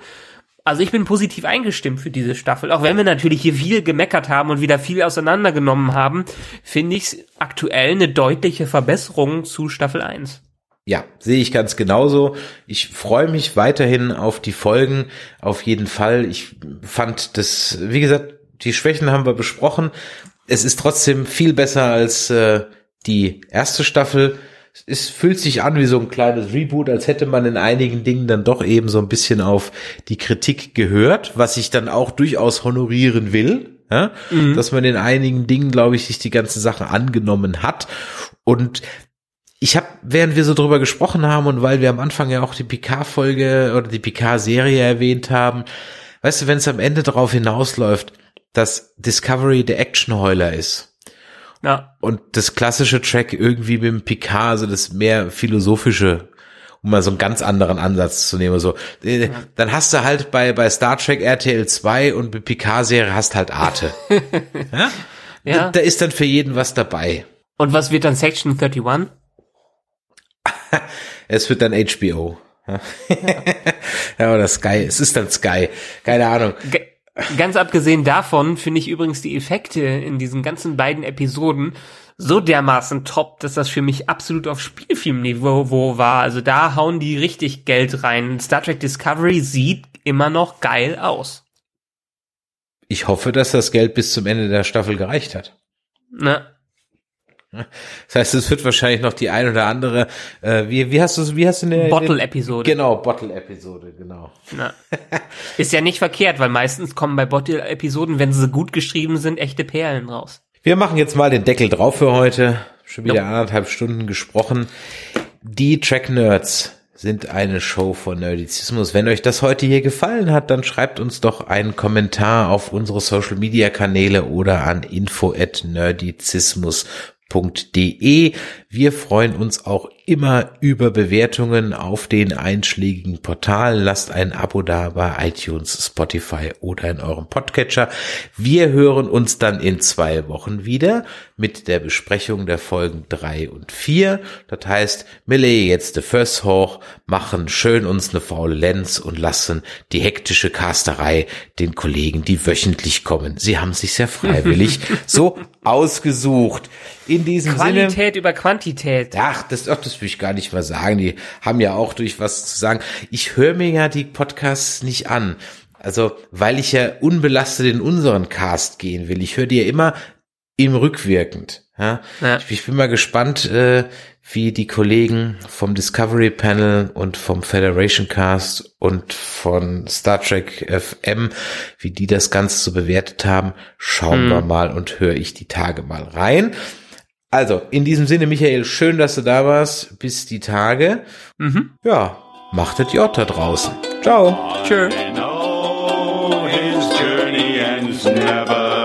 Also ich bin positiv eingestimmt für diese Staffel. Auch wenn wir natürlich hier viel gemeckert haben und wieder viel auseinandergenommen haben, finde ich es aktuell eine deutliche Verbesserung zu Staffel 1. Ja, sehe ich ganz genauso. Ich freue mich weiterhin auf die Folgen. Auf jeden Fall. Ich fand das, wie gesagt, die Schwächen haben wir besprochen. Es ist trotzdem viel besser als äh, die erste Staffel. Es fühlt sich an wie so ein kleines Reboot, als hätte man in einigen Dingen dann doch eben so ein bisschen auf die Kritik gehört, was ich dann auch durchaus honorieren will. Ja? Mhm. Dass man in einigen Dingen, glaube ich, sich die ganze Sache angenommen hat. Und ich habe, während wir so drüber gesprochen haben und weil wir am Anfang ja auch die PK-Folge oder die PK-Serie erwähnt haben, weißt du, wenn es am Ende darauf hinausläuft, dass Discovery der Actionheuler ist, ja. Und das klassische Track irgendwie mit dem Picard, also das mehr philosophische, um mal so einen ganz anderen Ansatz zu nehmen, so, äh, ja. dann hast du halt bei, bei Star Trek RTL 2 und bei Picard-Serie hast halt Arte. ja? ja. Da, da ist dann für jeden was dabei. Und was wird dann Section 31? es wird dann HBO. ja, oder Sky. Es ist dann Sky. Keine Ahnung. Ge Ganz abgesehen davon finde ich übrigens die Effekte in diesen ganzen beiden Episoden so dermaßen top, dass das für mich absolut auf Spielfilmniveau war. Also da hauen die richtig Geld rein. Star Trek Discovery sieht immer noch geil aus. Ich hoffe, dass das Geld bis zum Ende der Staffel gereicht hat. Na, das heißt, es wird wahrscheinlich noch die ein oder andere, äh, wie, wie hast du wie hast du eine Bottle-Episode. Genau, Bottle-Episode, genau. Na. Ist ja nicht verkehrt, weil meistens kommen bei Bottle-Episoden, wenn sie gut geschrieben sind, echte Perlen raus. Wir machen jetzt mal den Deckel drauf für heute. Schon wieder nope. anderthalb Stunden gesprochen. Die Track Nerds sind eine Show von Nerdizismus. Wenn euch das heute hier gefallen hat, dann schreibt uns doch einen Kommentar auf unsere Social Media Kanäle oder an info at nerdizismus www.podcast.de. Wir freuen uns auch immer über Bewertungen auf den einschlägigen Portalen. Lasst ein Abo da bei iTunes, Spotify oder in eurem Podcatcher. Wir hören uns dann in zwei Wochen wieder mit der Besprechung der Folgen drei und vier. Das heißt, legen jetzt the First hoch, machen schön uns eine faule Lenz und lassen die hektische Casterei den Kollegen, die wöchentlich kommen. Sie haben sich sehr freiwillig so ausgesucht. In diesem Qualität Sinne. über Quantität. Ach, das, ach, das will ich gar nicht mal sagen. Die haben ja auch durch was zu sagen. Ich höre mir ja die Podcasts nicht an. Also, weil ich ja unbelastet in unseren Cast gehen will. Ich höre die ja immer im rückwirkend. Ja? ja. Ich, ich, bin mal gespannt, äh, wie die Kollegen vom Discovery Panel und vom Federation Cast und von Star Trek FM, wie die das Ganze so bewertet haben. Schauen hm. wir mal und höre ich die Tage mal rein. Also, in diesem Sinne, Michael, schön, dass du da warst. Bis die Tage. Mhm. Ja, machtet J da draußen. Ciao. Tschö. never.